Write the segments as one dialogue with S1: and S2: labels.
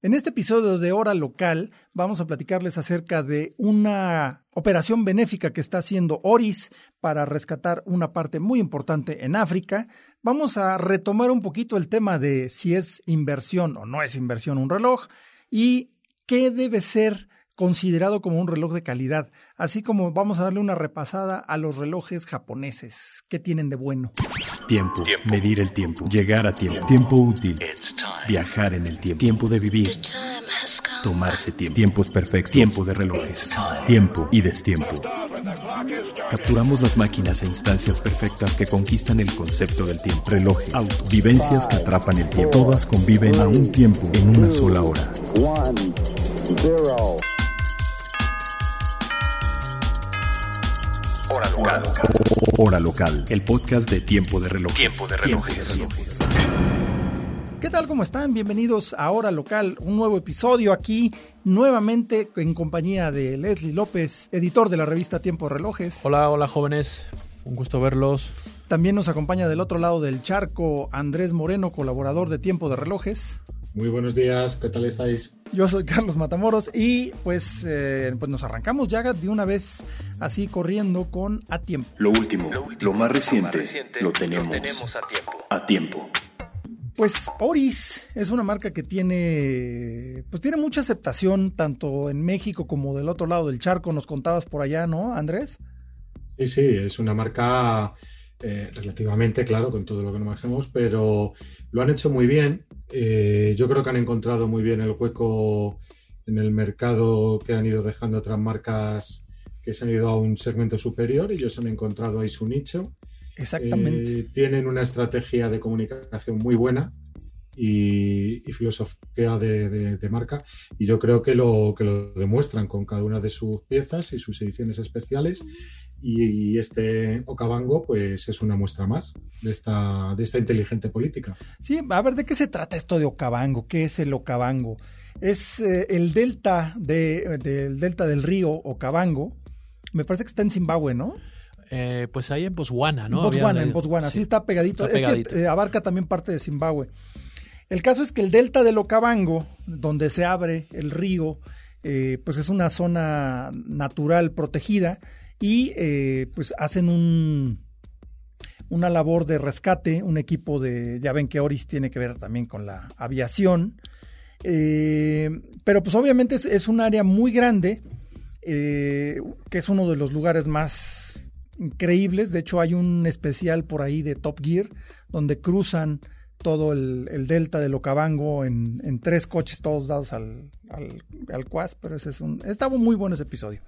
S1: En este episodio de Hora Local vamos a platicarles acerca de una operación benéfica que está haciendo Oris para rescatar una parte muy importante en África. Vamos a retomar un poquito el tema de si es inversión o no es inversión un reloj y qué debe ser considerado como un reloj de calidad, así como vamos a darle una repasada a los relojes japoneses. ¿Qué tienen de bueno?
S2: Tiempo, medir el tiempo, llegar a tiempo, tiempo útil, viajar en el tiempo, tiempo de vivir, tomarse tiempo, tiempos perfectos, tiempo de relojes, tiempo y destiempo. Capturamos las máquinas e instancias perfectas que conquistan el concepto del tiempo. Relojes, autos, vivencias que atrapan el tiempo. Todas conviven a un tiempo en una sola hora. Hora local. Hora local. El podcast de Tiempo de Relojes.
S3: Tiempo de relojes.
S1: ¿Qué tal? ¿Cómo están? Bienvenidos a Hora Local, un nuevo episodio aquí, nuevamente en compañía de Leslie López, editor de la revista Tiempo de Relojes.
S4: Hola, hola jóvenes, un gusto verlos.
S1: También nos acompaña del otro lado del charco Andrés Moreno, colaborador de Tiempo de Relojes.
S5: Muy buenos días, ¿qué tal estáis?
S1: Yo soy Carlos Matamoros y pues, eh, pues nos arrancamos ya de una vez así corriendo con A Tiempo.
S2: Lo último, lo más reciente, lo tenemos,
S3: a tiempo.
S2: a tiempo.
S1: Pues Oris es una marca que tiene, pues tiene mucha aceptación tanto en México como del otro lado del charco. Nos contabas por allá, ¿no, Andrés?
S5: Sí, sí, es una marca eh, relativamente, claro, con todo lo que nos manejemos, pero lo han hecho muy bien. Eh, yo creo que han encontrado muy bien el hueco en el mercado que han ido dejando otras marcas que se han ido a un segmento superior. Ellos han encontrado ahí su nicho.
S1: Exactamente.
S5: Eh, tienen una estrategia de comunicación muy buena y, y filosofía de, de- de marca. Y yo creo que lo, que lo demuestran con cada una de sus piezas y sus ediciones especiales. Y, y este Okavango, pues es una muestra más de esta, de esta inteligente política.
S1: Sí, a ver, ¿de qué se trata esto de Okavango? ¿Qué es el Okavango? Es eh, el delta de, del delta del río Okavango. Me parece que está en Zimbabue, ¿no?
S4: Eh, pues ahí en Botswana, ¿no?
S1: Botswana, en Botswana, sí,
S4: sí.
S1: está pegadito.
S4: Está
S1: Es que, eh, abarca también parte de Zimbabue. El caso es que el delta del Okavango, donde se abre el río, eh, pues es una zona natural protegida y eh, pues hacen un, una labor de rescate, un equipo de, ya ven que Oris tiene que ver también con la aviación, eh, pero pues obviamente es, un área muy grande, eh, que es uno de los lugares más increíbles. De hecho, hay un especial por ahí de Top Gear donde cruzan todo el, el delta del Okavango en, en tres coches, todos dados al, al, al Cuas, pero ese es un. Estaba muy bueno ese episodio.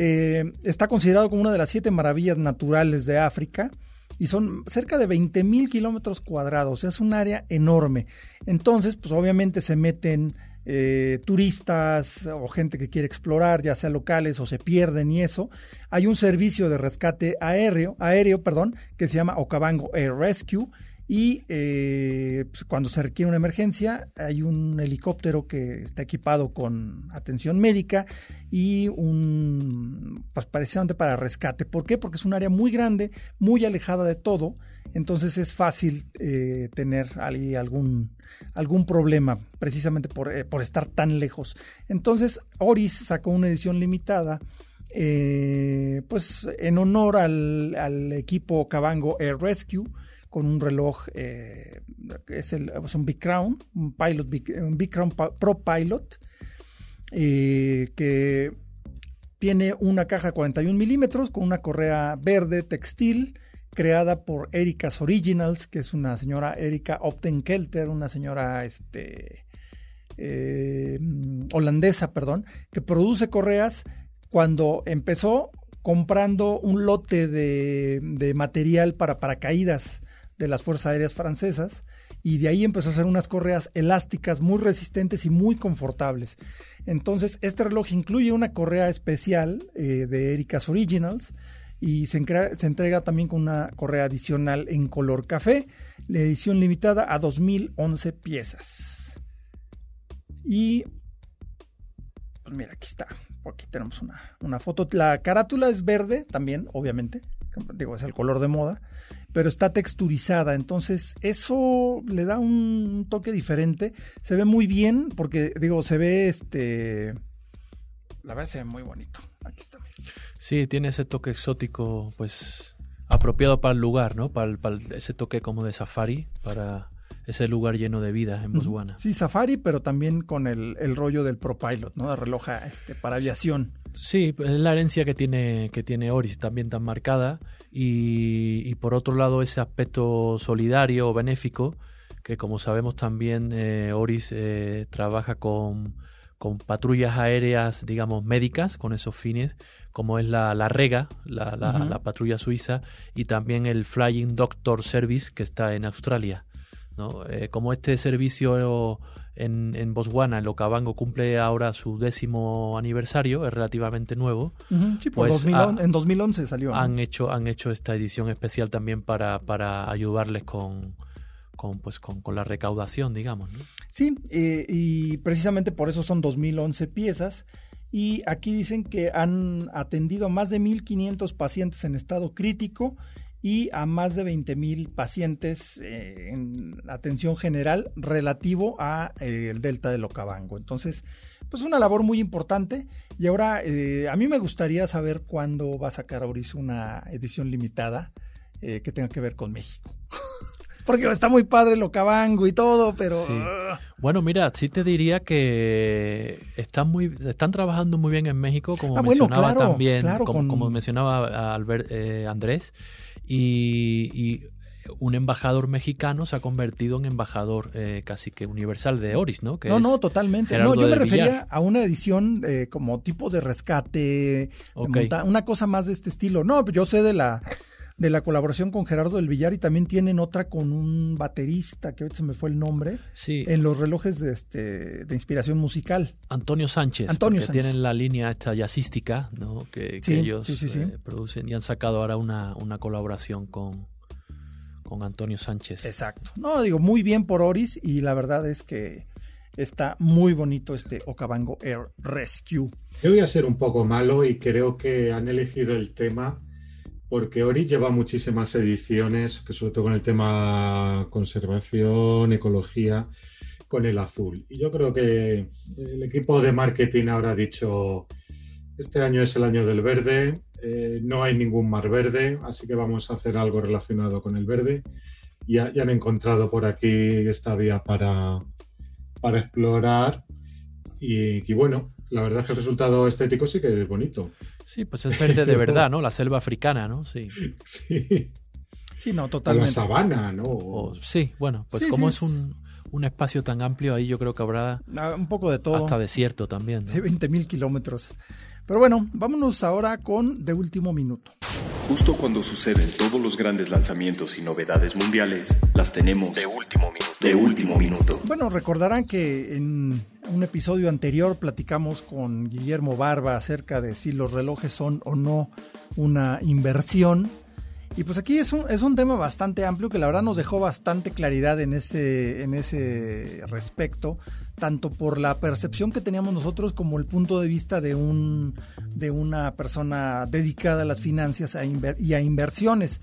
S1: Eh, está considerado como una de las siete maravillas naturales de África y son cerca de 20 mil kilómetros cuadrados, es un área enorme. Entonces, pues obviamente se meten eh, turistas o gente que quiere explorar, ya sea locales o se pierden y eso. Hay un servicio de rescate aéreo, aéreo, perdón, que se llama Okavango Air Rescue. Y eh, pues, cuando se requiere una emergencia, hay un helicóptero que está equipado con atención médica y un, pues precisamente para rescate. ¿Por qué? Porque es un área muy grande, muy alejada de todo, entonces es fácil eh, tener ahí algún, algún problema, precisamente por, eh, por estar tan lejos. Entonces, Oris sacó una edición limitada. eh, pues en honor al, al equipo Cabango Air Rescue con un reloj eh, es, el, es un Big Crown, un Pilot un Big Crown Pro Pilot eh, que tiene una caja 41 milímetros con una correa verde textil creada por Erika's Originals, que es una señora Erika Optenkelter, una señora este, eh, holandesa, perdón, que produce correas cuando empezó comprando un lote de, de material para paracaídas de las Fuerzas Aéreas Francesas y de ahí empezó a hacer unas correas elásticas muy resistentes y muy confortables. Entonces, este reloj incluye una correa especial eh, de Erika's Originals y se entrega también con una correa adicional en color café, la edición limitada a 2011 piezas. Y, pues mira, aquí está. Aquí tenemos una, una foto. La carátula es verde también, obviamente, digo, es el color de moda, pero está texturizada, entonces eso le da un toque diferente, se ve muy bien, porque digo, se ve este, la verdad se ve muy bonito, aquí está.
S4: Sí, tiene ese toque exótico, pues apropiado para el lugar, ¿no? Para, ese toque como de safari, para ese lugar lleno de vida en Botswana.
S1: Sí, safari, pero también con el, rollo del ProPilot, ¿no? De reloj este, para aviación.
S4: Sí, es la herencia que tiene, que tiene Oris también tan marcada y, por otro lado ese aspecto solidario o benéfico que como sabemos también eh, Oris eh, trabaja con, con, patrullas aéreas, digamos, médicas con esos fines, como es la, la REGA, la, la, patrulla suiza, y también el Flying Doctor Service que está en Australia. ¿No? Eh, como este servicio en, en Botswana, el Okavango, cumple ahora su décimo aniversario, es relativamente nuevo.
S1: Sí, pues en 2011 salió.
S4: Han, hecho, han hecho esta edición especial también para, para ayudarles con, con, pues, con, con, la recaudación, digamos.
S1: Sí, eh, y precisamente por eso son 2011 piezas. Y aquí dicen que han atendido a más de 1.500 pacientes en estado crítico y a más de 20 mil pacientes eh, en atención general relativo a eh, el delta del Okavango. Entonces, pues una labor muy importante. Y ahora, eh, a mí me gustaría saber cuándo va a sacar Auris una edición limitada que tenga que ver con México. Porque está muy padre el Okavango y todo, pero...
S4: Ah. Bueno, mira, sí te diría que están muy están trabajando muy bien en México, como ah, mencionaba también, como, mencionaba Albert, Andrés y, un embajador mexicano se ha convertido en embajador eh, casi que universal de Oris, ¿no?
S1: no, no, totalmente. no, yo me refería a una edición eh, como tipo de rescate, una cosa más de este estilo. No, yo sé de la de la colaboración con Gerardo del Villar y también tienen otra con un baterista, que ahorita se me fue el nombre,
S4: sí.
S1: en los relojes de, este, de inspiración musical.
S4: Antonio Sánchez,
S1: Antonio
S4: que tienen la línea esta jazzística ¿no? que, ellos eh, producen y han sacado ahora una, una colaboración con, con Antonio Sánchez.
S1: Exacto. No, digo, muy bien por Oris y la verdad es que está muy bonito este Okavango Air Rescue.
S5: Yo voy a ser un poco malo y creo que han elegido el tema porque Ori lleva muchísimas ediciones, que sobre todo con el tema conservación, ecología, con el azul. Y yo creo que el equipo de marketing habrá dicho, este año es el año del verde, eh, no hay ningún mar verde, así que vamos a hacer algo relacionado con el verde. Y, han encontrado por aquí esta vía para, para explorar. Y bueno, la verdad es que el resultado estético sí que es bonito.
S4: Sí, pues es verde de verdad, ¿no? La selva africana, ¿no? Sí.
S5: Sí.
S1: Sí, no, totalmente.
S5: la sabana, ¿no?
S4: sí, bueno, pues como es un, un, espacio tan amplio, ahí yo creo que habrá...
S1: Ah, un poco de todo.
S4: Hasta desierto también.
S1: ¿no? 20 mil kilómetros. Pero bueno, vámonos ahora con De Último Minuto.
S2: Justo cuando suceden todos los grandes lanzamientos y novedades mundiales, las tenemos de último minuto. De último minuto.
S1: Bueno, recordarán que en un episodio anterior platicamos con Guillermo Barba acerca de si los relojes son o no una inversión. Y pues aquí es un, es un tema bastante amplio que la verdad nos dejó bastante claridad en ese, en ese respecto, tanto por la percepción que teníamos nosotros como el punto de vista de, un, de una persona dedicada a las finanzas y a inversiones.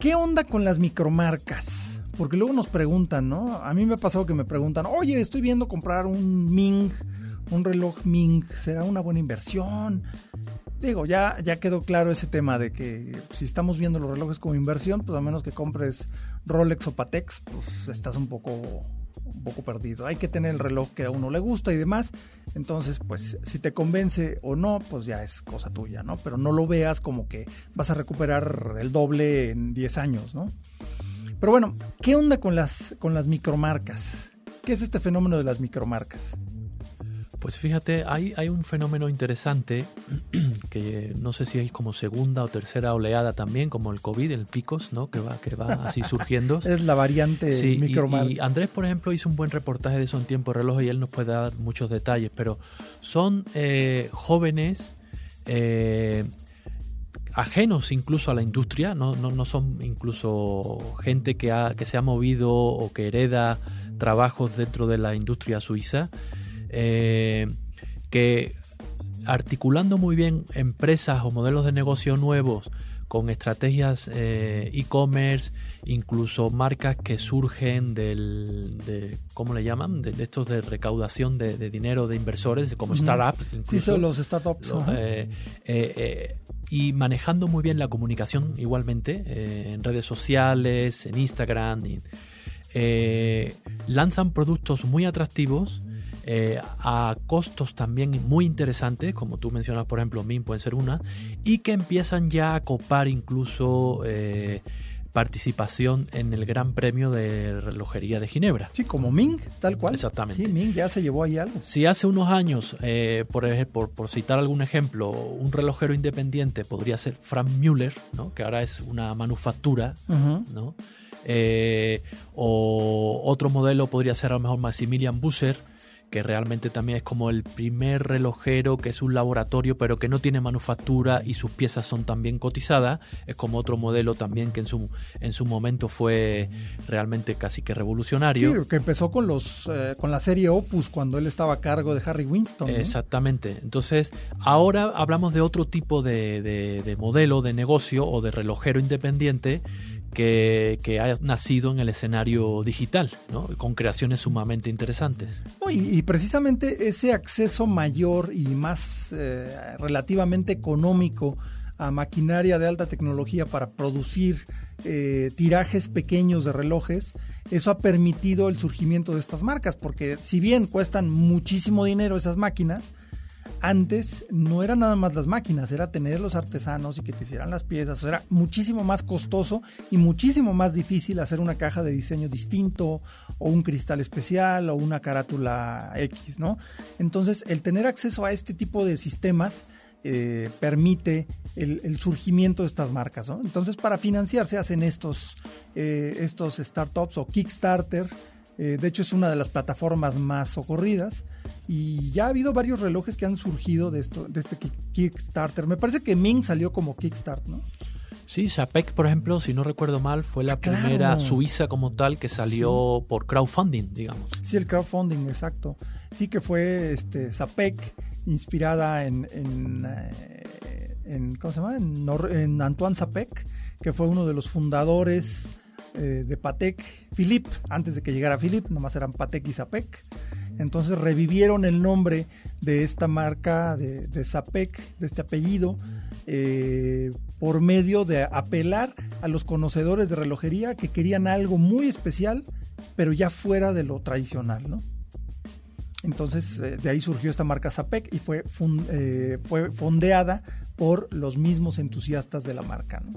S1: ¿Qué onda con las micromarcas? Porque luego nos preguntan, ¿no? A mí me ha pasado que me preguntan, oye, estoy viendo comprar un Ming, un reloj Ming, ¿será una buena inversión? Digo, ya, ya quedó claro ese tema de que si estamos viendo los relojes como inversión, pues a menos que compres Rolex o Patex, pues estás un poco, un poco perdido. Hay que tener el reloj que a uno le gusta y demás. Entonces, pues si te convence o no, pues ya es cosa tuya, ¿no? Pero no lo veas como que vas a recuperar el doble en 10 años, ¿no? Pero bueno, ¿qué onda con las, con las micromarcas? ¿Qué es este fenómeno de las micromarcas?
S4: Pues fíjate, hay, hay un fenómeno interesante que no sé si hay como segunda o tercera oleada también, como el COVID, el picos, ¿no? Que va, que va así surgiendo.
S1: es la variante sí.
S4: Y, Andrés, por ejemplo, hizo un buen reportaje de eso en tiempo de reloj y él nos puede dar muchos detalles, pero son eh, jóvenes eh, ajenos incluso a la industria, no, no, son incluso gente que, ha, que se ha movido o que hereda trabajos dentro de la industria suiza, eh, que articulando muy bien empresas o modelos de negocio nuevos con estrategias eh, e-commerce, incluso marcas que surgen del, de, ¿cómo le llaman? De, estos de recaudación de, dinero de inversores, como startups.
S1: Sí, son los startups.
S4: Eh, eh, y manejando muy bien la comunicación igualmente en redes sociales, en Instagram. lanzan productos muy atractivos eh, a costos también muy interesantes, como tú mencionas, por ejemplo, MIN puede ser una, y que empiezan ya a copar incluso eh, participación en el Gran Premio de Relojería de Ginebra.
S1: Sí, como Ming, tal cual.
S4: Exactamente.
S1: Sí, Ming ya se llevó ahí algo.
S4: Si hace unos años, eh, por, ejemplo, por, citar algún ejemplo, un relojero independiente podría ser Frank Müller, ¿no? que ahora es una manufactura, ¿no? o otro modelo podría ser a lo mejor Maximilian Busser, que realmente también es como el primer relojero que es un laboratorio pero que no tiene manufactura y sus piezas son también cotizadas. Es como otro modelo también que en su, en su momento fue realmente casi que revolucionario.
S1: Sí, que empezó con, los, eh, con la serie Opus cuando él estaba a cargo de Harry Winston.
S4: Exactamente. Entonces, ahora hablamos de otro tipo de, de modelo de negocio o de relojero independiente que, ha nacido en el escenario digital, con creaciones sumamente interesantes.
S1: y, precisamente ese acceso mayor y más eh, relativamente económico a maquinaria de alta tecnología para producir eh, tirajes pequeños de relojes, eso ha permitido el surgimiento de estas marcas, porque si bien cuestan muchísimo dinero esas máquinas, antes no era nada más las máquinas, era tener los artesanos y que te hicieran las piezas. era muchísimo más costoso y muchísimo más difícil hacer una caja de diseño distinto o un cristal especial o una carátula X, ¿no? Entonces, el tener acceso a este tipo de sistemas eh, permite el, surgimiento de estas marcas. Entonces, para financiarse hacen estos, eh, estos startups o Kickstarter. Eh, de hecho, es una de las plataformas más socorridas y ya ha habido varios relojes que han surgido de, esto, de este Kickstarter. Me parece que Ming salió como Kickstarter, ¿no?
S4: Sí, Sapec, por ejemplo, si no recuerdo mal, fue la ah, primera suiza como tal que salió por crowdfunding, digamos.
S1: Sí, el crowdfunding, exacto. Sí que fue este Sapec, inspirada en, en, eh, ¿cómo se llama? En, Antoine Sapec, que fue uno de los fundadores eh, de Patek, Philippe, antes de que llegara Philippe, nomás eran Patek y Sapec. Entonces revivieron el nombre de esta marca, de, Zapec, de este apellido, eh, por medio de apelar a los conocedores de relojería que querían algo muy especial, pero ya fuera de lo tradicional, ¿no? Entonces eh, de ahí surgió esta marca Zapec y fue, eh, fue fondeada por los mismos entusiastas de la marca, ¿no?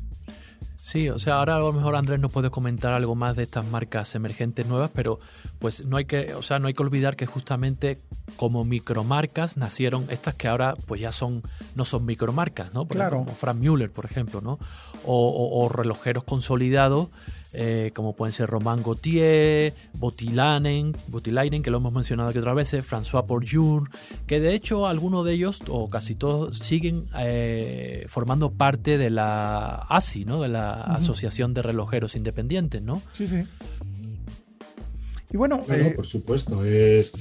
S4: Sí, o sea, ahora a lo mejor Andrés nos puede comentar algo más de estas marcas emergentes nuevas, pero pues no hay que, o sea, no hay que olvidar que justamente como micromarcas nacieron estas que ahora pues ya son, no son micromarcas, ¿no?
S1: claro.
S4: como Frank Müller, por ejemplo, ¿no? o relojeros consolidados eh, como pueden ser Romain Gauthier, Botilanen, Botilainen, que lo hemos mencionado aquí otras veces, François Bourjour, que de hecho algunos de ellos, o casi todos, siguen eh, formando parte de la ASI, ¿no? de la Asociación de Relojeros Independientes, ¿no?
S1: Sí, sí. Y bueno,
S5: eh, por supuesto, es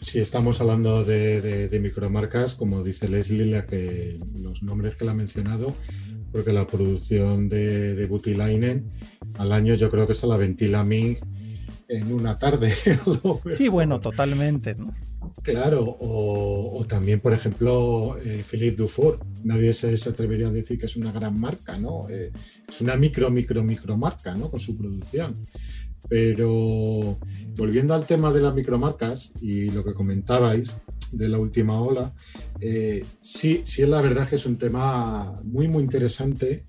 S5: si estamos hablando de, de, micromarcas, como dice Leslie, la que los nombres que la ha mencionado, porque la producción de, de Butilainen al año yo creo que se la ventila mí en una tarde.
S1: sí, bueno, totalmente.
S5: Claro, o, también, por ejemplo, eh, Philippe Dufour. Nadie se, atrevería a decir que es una gran marca, ¿no? Eh, es una micro, micro, micro marca, ¿no? Con su producción. Pero volviendo al tema de las micromarcas y lo que comentabais, de la última ola. Eh, sí, sí la verdad que es un tema muy, muy interesante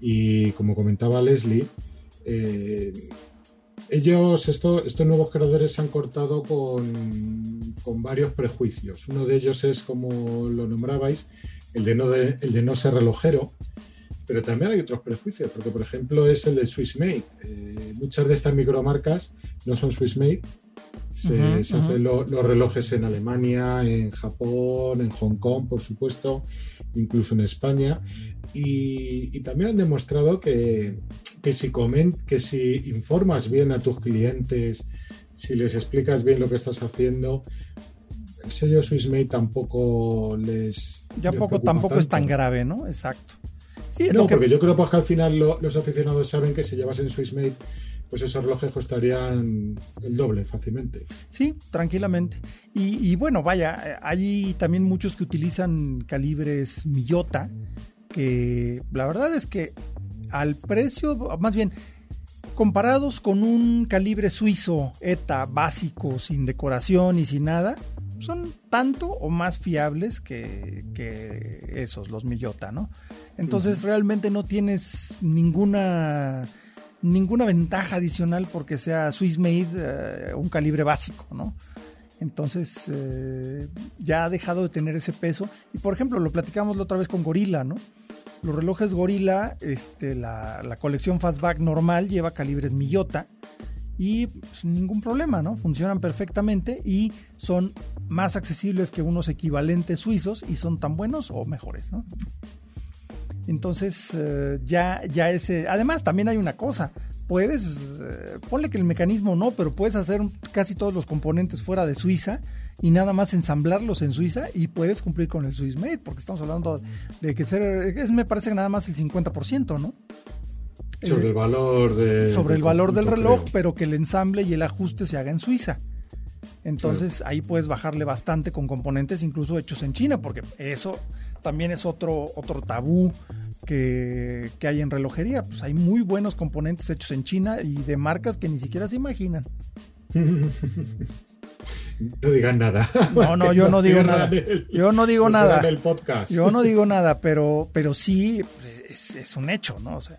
S5: y como comentaba Leslie, eh, ellos, esto, estos nuevos creadores se han cortado con, con, varios prejuicios. Uno de ellos es, como lo nombrabais, el de no, de, el de no ser relojero, pero también hay otros prejuicios, porque por ejemplo es el de Swiss Made. Eh, muchas de estas micromarcas no son Swiss Made, se, hacen los relojes en Alemania, en Japón, en Hong Kong, por supuesto, incluso en España. Y, también han demostrado que, que, si coment, que si informas bien a tus clientes, si les explicas bien lo que estás haciendo, el sello Swissmade tampoco les.
S1: Ya poco, tampoco es tan grave, ¿no? Exacto.
S5: Sí, no, porque yo creo pues, que al final los aficionados saben que si llevas en Swissmade, pues esos relojes costarían el doble fácilmente.
S1: Sí, tranquilamente. Y, bueno, vaya, hay también muchos que utilizan calibres Millota, que la verdad es que al precio, más bien, comparados con un calibre suizo ETA básico, sin decoración y sin nada, son tanto o más fiables que, esos, los Millota, ¿no? Entonces realmente no tienes ninguna ninguna ventaja adicional porque sea Swiss made eh, un calibre básico, ¿no? Entonces eh, ya ha dejado de tener ese peso. Y por ejemplo, lo platicamos la otra vez con Gorilla, ¿no? Los relojes Gorilla, este, la, la colección Fastback normal lleva calibres Millota y pues, ningún problema, ¿no? Funcionan perfectamente y son más accesibles que unos equivalentes suizos y son tan buenos o mejores, ¿no? Entonces, eh, ya, ya ese. Además, también hay una cosa. Puedes, eh, ponle que el mecanismo no, pero puedes hacer casi todos los componentes fuera de Suiza y nada más ensamblarlos en Suiza y puedes cumplir con el Swiss Made, porque estamos hablando de que ser, es, me parece que nada más el 50%, ¿no?
S5: Sobre el valor de,
S1: Sobre el valor del reloj, pero que el ensamble y el ajuste se haga en Suiza. Entonces ahí puedes bajarle bastante con componentes incluso hechos en China, porque eso también es otro, otro tabú que, hay en relojería. Pues hay muy buenos componentes hechos en China y de marcas que ni siquiera se imaginan.
S5: No digan nada.
S1: No, no, yo no digo nada. yo no digo nada. Yo no digo nada, pero, pero sí es, es, un hecho, ¿no? O sea,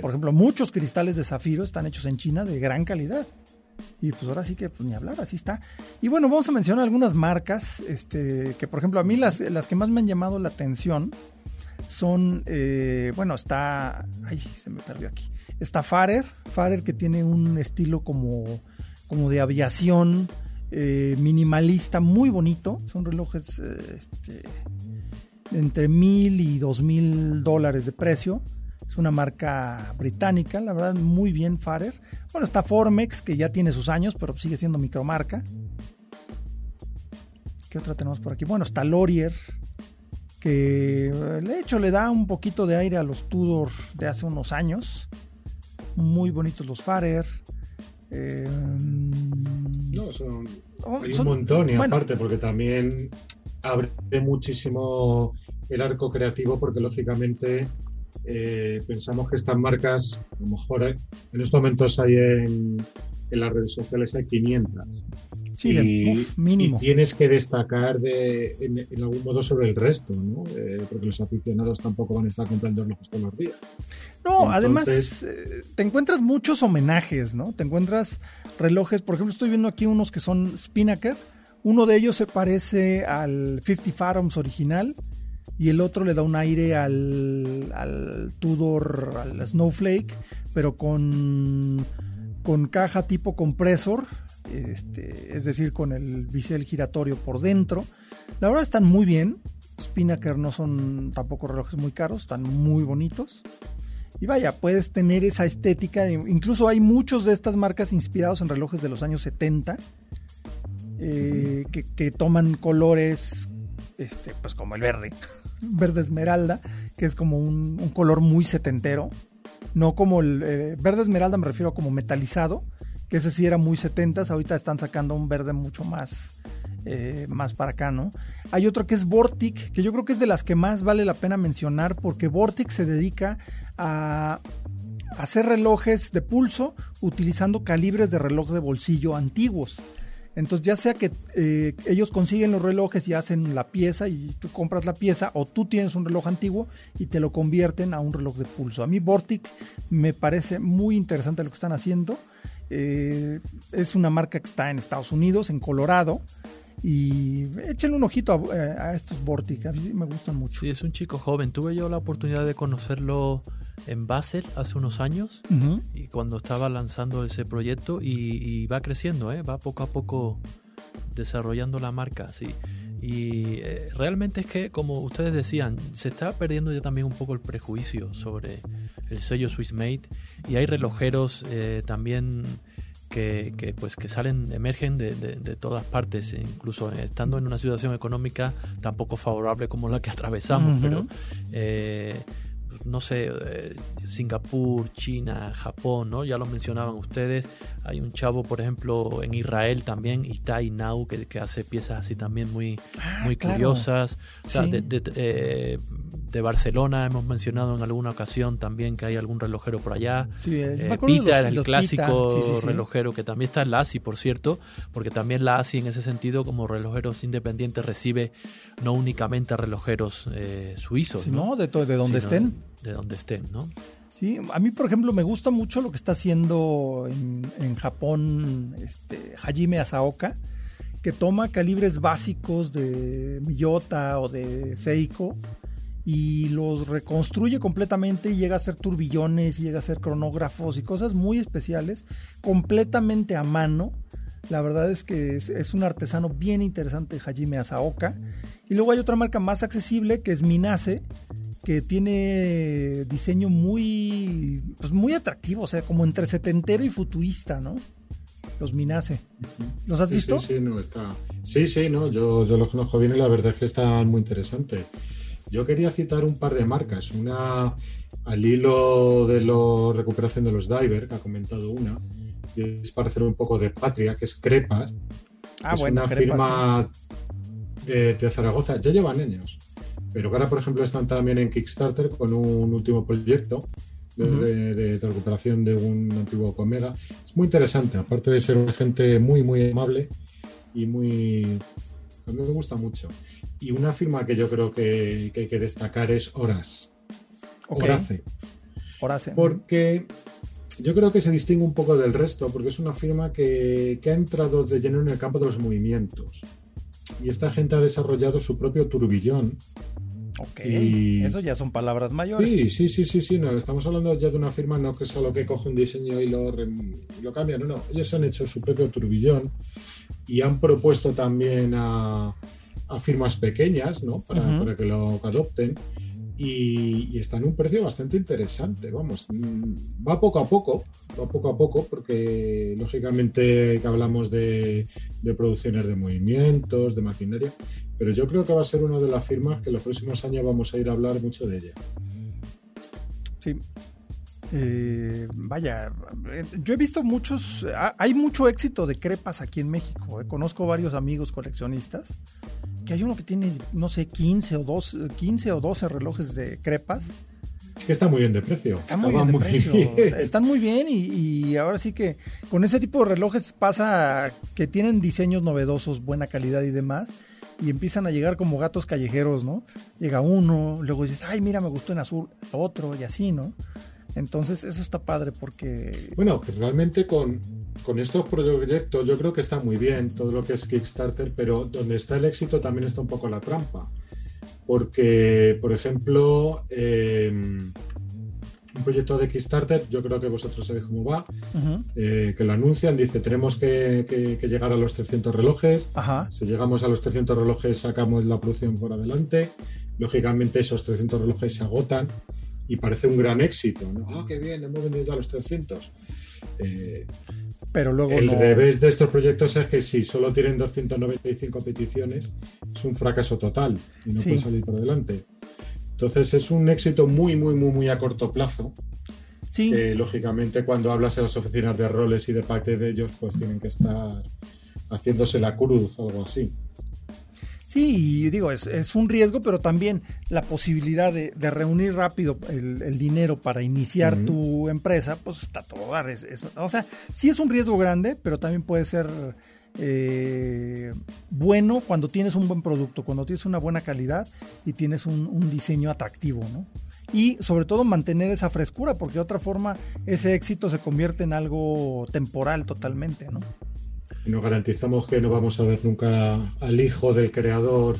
S1: por ejemplo, muchos cristales de zafiro están hechos en China de gran calidad. Y pues ahora sí que pues, ni hablar, así está. Y bueno, vamos a mencionar algunas marcas, este, que por ejemplo a mí las, las que más me han llamado la atención son, eh, bueno, está, ay, se me perdió aquí. Está Farer, Farer que tiene un estilo como, como de aviación eh, minimalista, muy bonito. Son relojes eh, este, entre mil y dos mil dólares de precio. Es una marca británica, la verdad, muy bien Farer. Bueno, está Formex, que ya tiene sus años, pero sigue siendo micromarca. ¿Qué otra tenemos por aquí? Bueno, está Laurier, que de hecho le da un poquito de aire a los Tudor de hace unos años. Muy bonitos los Farer.
S5: Eh, no, son, oh, un montón y aparte porque también abre muchísimo el arco creativo porque lógicamente eh, pensamos que estas marcas, a lo mejor eh, en estos momentos hay en, las redes sociales hay 500.
S1: Sí, y, mínimo.
S5: y tienes que destacar de, en, algún modo sobre el resto, ¿no? Eh, porque los aficionados tampoco van a estar comprando relojes todos los días.
S1: No, además te encuentras muchos homenajes, ¿no? Te encuentras relojes, por ejemplo, estoy viendo aquí unos que son Spinnaker. Uno de ellos se parece al 50 Fathoms original y el otro le da un aire al, Tudor, al Snowflake, pero con, con caja tipo compresor, este, es decir, con el bisel giratorio por dentro. La verdad están muy bien. Spinnaker no son tampoco relojes muy caros, están muy bonitos. Y vaya, puedes tener esa estética. Incluso hay muchos de estas marcas inspirados en relojes de los años 70. Eh, que, que, toman colores este, pues como el verde, verde esmeralda, que es como un, color muy setentero. No como el eh, verde esmeralda, me refiero a como metalizado, que ese sí era muy setentas. Ahorita están sacando un verde mucho más, eh, más para acá, ¿no? Hay otro que es Vortic, que yo creo que es de las que más vale la pena mencionar, porque Vortic se dedica a hacer relojes de pulso utilizando calibres de reloj de bolsillo antiguos. Entonces, ya sea que eh, ellos consiguen los relojes y hacen la pieza y tú compras la pieza, o tú tienes un reloj antiguo y te lo convierten a un reloj de pulso. A mí, Vortic me parece muy interesante lo que están haciendo. Eh, es una marca que está en Estados Unidos, en Colorado. Y échenle un ojito a, estos Vortic, a mí me gustan mucho.
S4: Sí, es un chico joven. Tuve yo la oportunidad de conocerlo en Basel hace unos años y cuando estaba lanzando ese proyecto y, va creciendo, ¿eh? va poco a poco desarrollando la marca, sí. Y eh, realmente es que, como ustedes decían, se está perdiendo ya también un poco el prejuicio sobre el sello Swiss Made y hay relojeros eh, también que, pues, que salen, emergen de, todas partes, incluso estando en una situación económica tan poco favorable como la que atravesamos, pero eh, no sé, eh, Singapur, China, Japón, ¿no? Ya lo mencionaban ustedes. Hay un chavo, por ejemplo, en Israel también, Itai Nau, que, que hace piezas así también muy,
S1: Ah,
S4: muy
S1: claro.
S4: curiosas. O sea,
S1: Sí.
S4: de, de- eh, de Barcelona hemos mencionado en alguna ocasión también que hay algún relojero por allá.
S1: Sí, eh,
S4: Eh, Pita,
S1: los-
S4: el clásico
S1: sí, sí,
S4: relojero que también está en la ASI, por cierto, porque también la ASI en ese sentido como relojeros independientes recibe no únicamente a relojeros eh, suizos,
S1: Sí,
S4: ¿no?
S1: ¿no? De, de donde estén.
S4: De donde estén, ¿no?
S1: Sí, a mí, por ejemplo, me gusta mucho lo que está haciendo en, en Japón este, Hajime Asaoka, que toma calibres básicos de Miyota o de Seiko y los reconstruye completamente y llega a ser turbillones, y llega a ser cronógrafos y cosas muy especiales, completamente a mano. La verdad es que es, es un artesano bien interesante, Hajime Asaoka. Y luego hay otra marca más accesible que es Minase, que tiene diseño muy, pues muy atractivo, o sea, como entre setentero y futurista, ¿no? Los Minase. ¿Los has
S5: Sí,
S1: visto?
S5: Sí, sí, no, está. Sí, sí, no, yo, yo los conozco bien y la verdad es que están muy interesantes. Yo quería citar un par de marcas. Una al hilo de la recuperación de los diver, que ha comentado una, y es para hacer un poco de patria, que es Crepas.
S1: Ah,
S5: es
S1: bueno,
S5: una
S1: Crepas,
S5: firma de, de Zaragoza. Ya llevan años. Pero que ahora, por ejemplo, están también en Kickstarter con un último proyecto de, de- de- de recuperación de un antiguo Comega. Es muy interesante, aparte de ser una gente muy, muy amable y muy... A mí me gusta mucho. Y una firma que yo creo que, que hay que destacar es Horas.
S1: Ok.
S5: Horace.
S1: Horace.
S5: Porque yo creo que se distingue un poco del resto, porque es una firma que, que ha entrado de lleno en el campo de los movimientos. Y esta gente ha desarrollado su propio turbillón.
S1: Ok.
S5: y-
S1: Eso ya son palabras mayores.
S5: Sí, sí, sí, sí, sí, no, estamos hablando ya de una firma no que solo que coge un diseño y lo, y lo cambia, no, no, ellos han hecho su propio turbillón y han propuesto también a, a firmas pequeñas, ¿no? Para, que lo adopten y, y está en un precio bastante interesante, vamos, mm, va poco a poco, va poco a poco porque lógicamente que hablamos de, de producciones de movimientos, de maquinaria, pero yo creo que va a ser una de las firmas que en los próximos años vamos a ir a hablar mucho de ella.
S1: Sí. Eh, vaya, eh, yo he visto muchos, ha- hay mucho éxito de crepas aquí en México. eh. Conozco varios amigos coleccionistas que hay uno que tiene, no sé, 15 o 12, 15 o 12 relojes de crepas.
S5: Es que está muy bien de precio.
S1: Están muy
S5: Estaba
S1: bien de precio.
S5: bien.
S1: Están muy bien y, y ahora sí que con ese tipo de relojes pasa que tienen diseños novedosos, buena calidad y demás. Y empiezan a llegar como gatos callejeros, ¿no? Llega uno, luego dices, ay, mira, me gustó en azul, otro y así, ¿no? Entonces, eso está padre porque
S5: Bueno, realmente con, con estos proyectos yo creo que está muy bien todo lo que es Kickstarter, pero donde está el éxito también está un poco la trampa. Porque, por ejemplo, eh, un proyecto de Kickstarter, yo creo que vosotros sabéis cómo va, eh, que lo anuncian, dice, tenemos que, que- que llegar a los 300 relojes,
S1: Ajá.
S5: Si llegamos a los 300 relojes, sacamos la producción por adelante. Lógicamente, esos 300 relojes se agotan y parece un gran éxito. ¿no? ¡Ah, qué bien! Hemos vendido ya los 300. Eh,
S1: Pero luego
S5: el
S1: no.
S5: revés de estos proyectos es que si solo tienen 295 peticiones, es un fracaso total y no
S1: Sí.
S5: pueden salir por adelante. Entonces, es un éxito muy, muy, muy, muy a corto plazo.
S1: Sí,
S5: Que lógicamente, cuando hablas en las oficinas de roles y de parte de ellos, pues tienen que estar haciéndose la cruz o algo así.
S1: Sí, y digo, es, es un riesgo, pero también la posibilidad de, de reunir rápido el, el dinero para iniciar tu empresa, pues está todo dar. Es- es- o sea, sí es un riesgo grande, pero también puede ser eh, bueno cuando tienes un buen producto, cuando tienes una buena calidad y tienes un, un diseño atractivo, ¿no? Y sobre todo mantener esa frescura, porque de otra forma ese éxito se convierte en algo temporal totalmente, ¿no?
S5: Nos garantizamos que no vamos a ver nunca al hijo del creador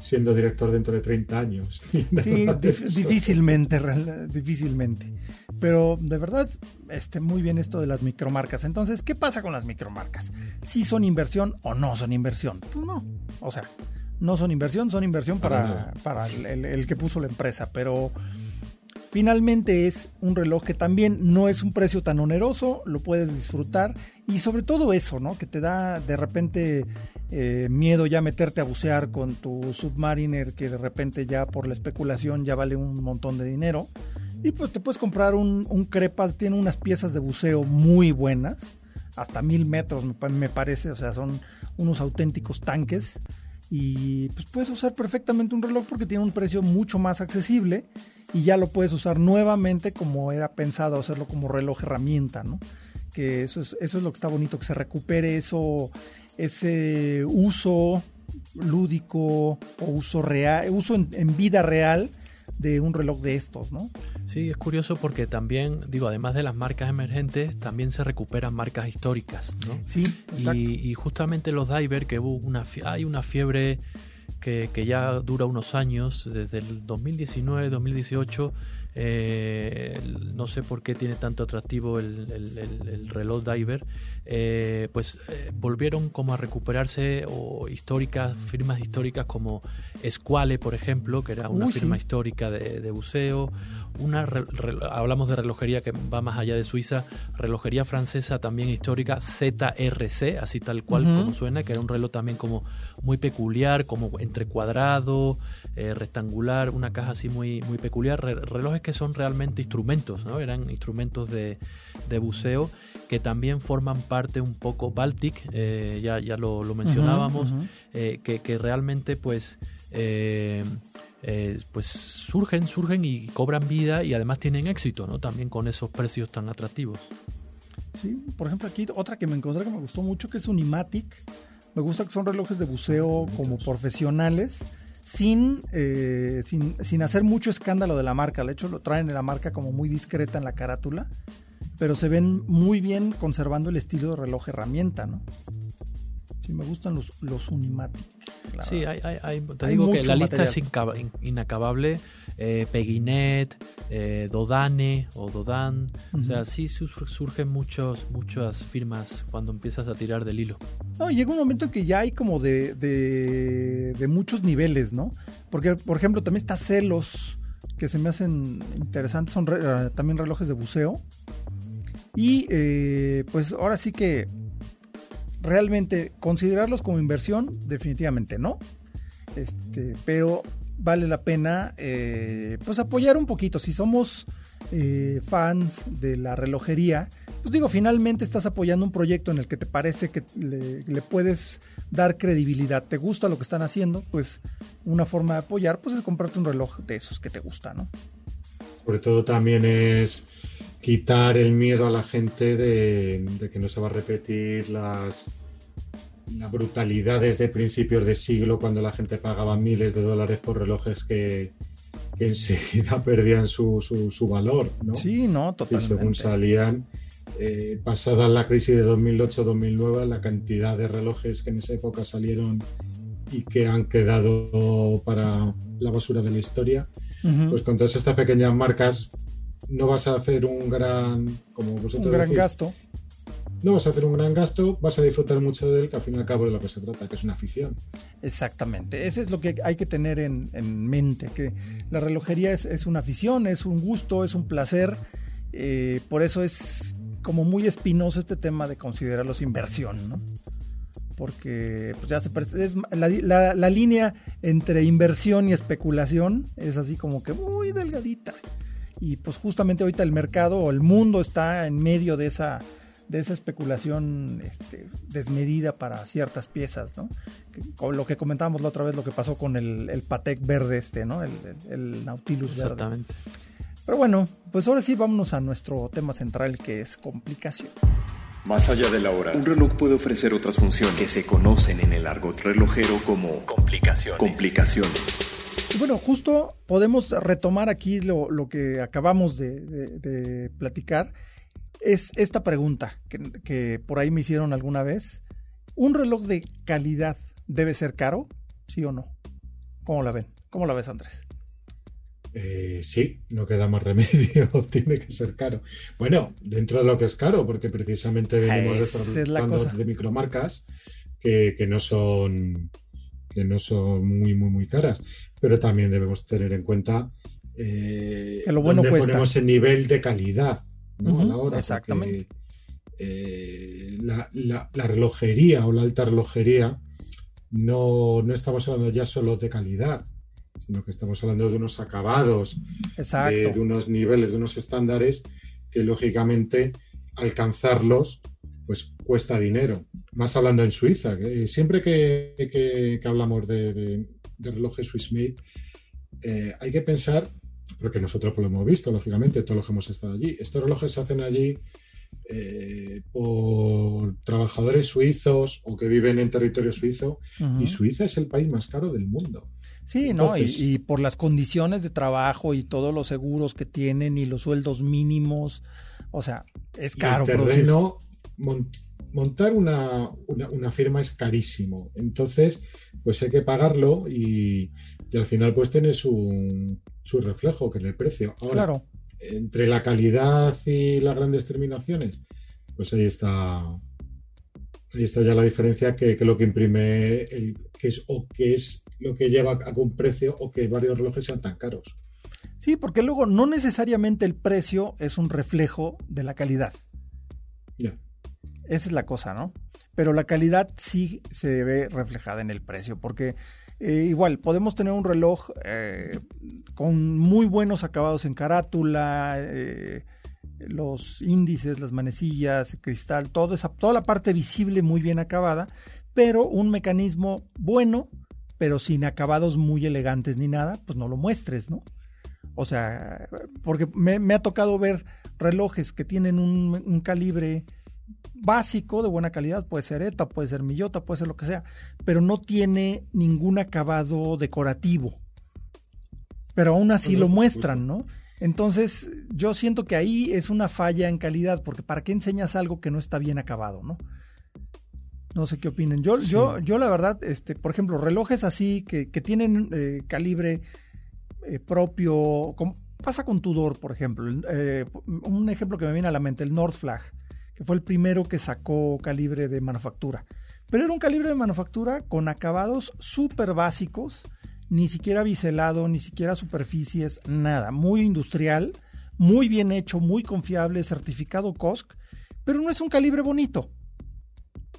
S5: siendo director dentro de 30 años.
S1: Sí, difícilmente, difícilmente. Pero de verdad, este, muy bien esto de las micromarcas. Entonces, ¿qué pasa con las micromarcas? ¿Si son inversión o no son inversión? Pues no. O sea, no son inversión, son inversión
S5: Para
S1: para,
S5: nada.
S1: para el, el- el que puso la empresa. Pero Finalmente es un reloj que también no es un precio tan oneroso, lo puedes disfrutar y sobre todo eso, ¿no? Que te da de repente eh, miedo ya meterte a bucear con tu Submariner que de repente ya por la especulación ya vale un montón de dinero. Y pues te puedes comprar un, un Crepas, tiene unas piezas de buceo muy buenas, hasta mil metros me parece, o sea, son unos auténticos tanques. Y pues puedes usar perfectamente un reloj porque tiene un precio mucho más accesible y ya lo puedes usar nuevamente como era pensado hacerlo como reloj herramienta, ¿no? Que eso es, eso es lo que está bonito, que se recupere eso, ese uso lúdico o uso real, uso en, vida real de un reloj de estos, ¿no?
S4: Sí, es curioso porque también, digo, además de las marcas emergentes, también se recuperan marcas históricas, ¿no?
S1: Sí, exacto.
S4: Y, justamente los diver, que hubo una, hay una fiebre que, ya dura unos años, desde el 2019, 2018, eh, no sé por qué tiene tanto atractivo el, reloj diver, eh, pues eh, volvieron como a recuperarse o históricas, firmas históricas como Esquale, por ejemplo, que era una firma histórica de, buceo, una hablamos de relojería que va más allá de Suiza, relojería francesa también histórica, ZRC, así tal cual como suena, que era un reloj también como muy peculiar, como entre cuadrado, rectangular, una caja así muy, muy peculiar, relojes que son realmente instrumentos, ¿no? Eran instrumentos de, buceo que también forman parte un poco Baltic, eh, ya, ya lo, mencionábamos, eh, que, realmente pues... Eh, pues surgen, surgen y cobran vida y además tienen éxito, ¿no? También con esos precios tan atractivos.
S1: Sí, por ejemplo aquí otra que me encontré que me gustó mucho que es un Imatic. Me gusta que son relojes de buceo como profesionales eh, sin, sin, hacer mucho escándalo de la marca. De hecho, lo traen en la marca como muy discreta en la carátula, pero se ven muy bien conservando el estilo de reloj herramienta, ¿no? Sí, me gustan los, los Unimatic.
S4: Sí, hay, te digo que la lista es inacabable. Eh, Peginet, eh, Dodane o Dodan. O sea, sí surgen muchos, muchas firmas cuando empiezas a tirar del hilo.
S1: No, llega un momento en que ya hay como de, de, muchos niveles, ¿no? Porque, por ejemplo, también está Celos, que se me hacen interesantes, son eh, también relojes de buceo. Y pues ahora sí que realmente considerarlos como inversión, definitivamente no. Este, pero vale la pena eh, pues apoyar un poquito. Si somos eh, fans de la relojería, pues digo, finalmente estás apoyando un proyecto en el que te parece que le, puedes dar credibilidad. ¿Te gusta lo que están haciendo? Pues una forma de apoyar pues es comprarte un reloj de esos que te gusta, ¿no?
S5: Sobre todo también es quitar el miedo a la gente de que no se va a repetir las la brutalidad desde principios de siglo, cuando la gente pagaba miles de dólares por relojes que, enseguida perdían su, valor. ¿no?
S1: Sí, no, totalmente.
S5: según salían, eh, pasada la crisis de 2008-2009, la cantidad de relojes que en esa época salieron y que han quedado para la basura de la historia, pues con todas estas pequeñas marcas no vas a hacer un gran, como vosotros
S1: un gran gasto
S5: no vas a hacer un gran gasto, vas a disfrutar mucho de él, que al fin y al cabo de lo que se trata, que es una afición.
S1: Exactamente, ese es lo que hay que tener en, mente, que la relojería es, una afición, es un gusto, es un placer, eh, por eso es como muy espinoso este tema de considerarlos inversión, ¿no? Porque pues ya se es, la, la línea entre inversión y especulación es así como que muy delgadita. Y pues justamente ahorita el mercado o el mundo está en medio de esa de esa especulación este, desmedida para ciertas piezas, ¿no? Con lo que comentábamos la otra vez, lo que pasó con el, el Patek verde este, ¿no? El, el, Nautilus
S4: Exactamente.
S1: Pero bueno, pues ahora sí vámonos a nuestro tema central que es complicación.
S2: Más allá de la hora, un reloj puede ofrecer otras funciones que se conocen en el argot relojero como complicaciones. complicaciones.
S1: Y bueno, justo podemos retomar aquí lo, lo que acabamos de, de platicar es esta pregunta que, por ahí me hicieron alguna vez. ¿Un reloj de calidad debe ser caro? ¿Sí o no? ¿Cómo la ven? ¿Cómo la ves, Andrés?
S5: Eh, sí, no queda más remedio, tiene que ser caro. Bueno, dentro de lo que es caro, porque precisamente venimos de, de micromarcas que, que, no son que no son muy, muy, muy caras. Pero también debemos tener en cuenta eh,
S1: que lo bueno
S5: dónde
S1: cuesta.
S5: ponemos el nivel de calidad ¿no? a la hora,
S1: exactamente.
S5: porque, eh, la, la- la relojería o la alta relojería no, no estamos hablando ya solo de calidad, sino que estamos hablando de unos acabados, de, de unos niveles, de unos estándares que lógicamente alcanzarlos pues cuesta dinero. Más hablando en Suiza, que siempre que, que- que hablamos de, de- de relojes Swiss Made, eh, hay que pensar, porque nosotros pues lo hemos visto, lógicamente, todos los que hemos estado allí, estos relojes se hacen allí eh, por trabajadores suizos o que viven en territorio suizo, y Suiza es el país más caro del mundo.
S1: Sí, ¿no? Y- por las condiciones de trabajo y todos los seguros que tienen y los sueldos mínimos, o sea, es
S5: Y
S1: caro
S5: el terreno, montar una, una- una firma es carísimo. Entonces, pues hay que pagarlo y, y al final pues tiene su, su reflejo, que es el precio. Ahora,
S1: Claro.
S5: entre la calidad y las grandes terminaciones, pues ahí está. Ahí está ya la diferencia que, que lo que imprime el, que es o que es lo que lleva a un precio o que varios relojes sean tan caros.
S1: Sí, porque luego no necesariamente el precio es un reflejo de la calidad.
S5: Ya.
S1: Esa es la cosa, ¿no? Pero la calidad sí se ve reflejada en el precio, porque eh, igual podemos tener un reloj eh, con muy buenos acabados en carátula, eh, los índices, las manecillas, el cristal, toda, esa, toda la parte visible muy bien acabada, pero un mecanismo bueno, pero sin acabados muy elegantes ni nada, pues no lo muestres, ¿no? O sea, porque me, ha tocado ver relojes que tienen un calibre básico de buena calidad, puede ser ETA, puede ser Millota, puede ser lo que sea, pero no tiene ningún acabado decorativo. Pero aún así lo muestran, ¿no? Entonces, yo siento que ahí es una falla en calidad, porque ¿para qué enseñas algo que no está bien acabado, no? No sé qué opinen. Yo,
S5: Sí.
S1: yo, yo la verdad, este, por ejemplo, relojes así que, que tienen eh, calibre eh, propio, como pasa con Tudor, por ejemplo. eh, un ejemplo que me viene a la mente, el North Flag, que fue el primero que sacó calibre de manufactura. Pero era un calibre de manufactura con acabados súper básicos, ni siquiera biselado, ni siquiera superficies, nada. Muy industrial, muy bien hecho, muy confiable, certificado COSC, pero no es un calibre bonito.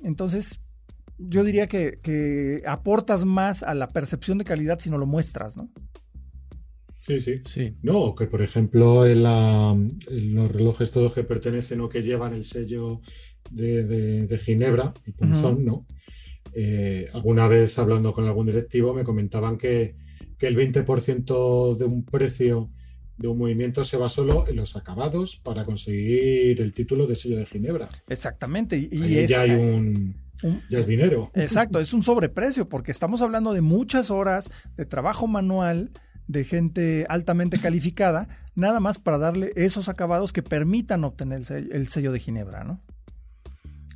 S1: Entonces, yo diría que, que aportas más a la percepción de calidad si no lo muestras, ¿no?
S5: Sí, sí.
S4: Sí.
S5: No, que por ejemplo en, la- en los relojes todos que pertenecen o que llevan el sello de, de- de Ginebra, el punzón, ¿no? Eh, alguna vez hablando con algún directivo me comentaban que, que el 20% de un precio de un movimiento se va solo en los acabados para conseguir el título de sello de Ginebra.
S1: Exactamente. Y, y
S5: Ahí
S1: es,
S5: ya hay un- ya es dinero.
S1: Exacto, es un sobreprecio porque estamos hablando de muchas horas de trabajo manual de gente altamente calificada, nada más para darle esos acabados que permitan obtener el sello, el sello de Ginebra, ¿no?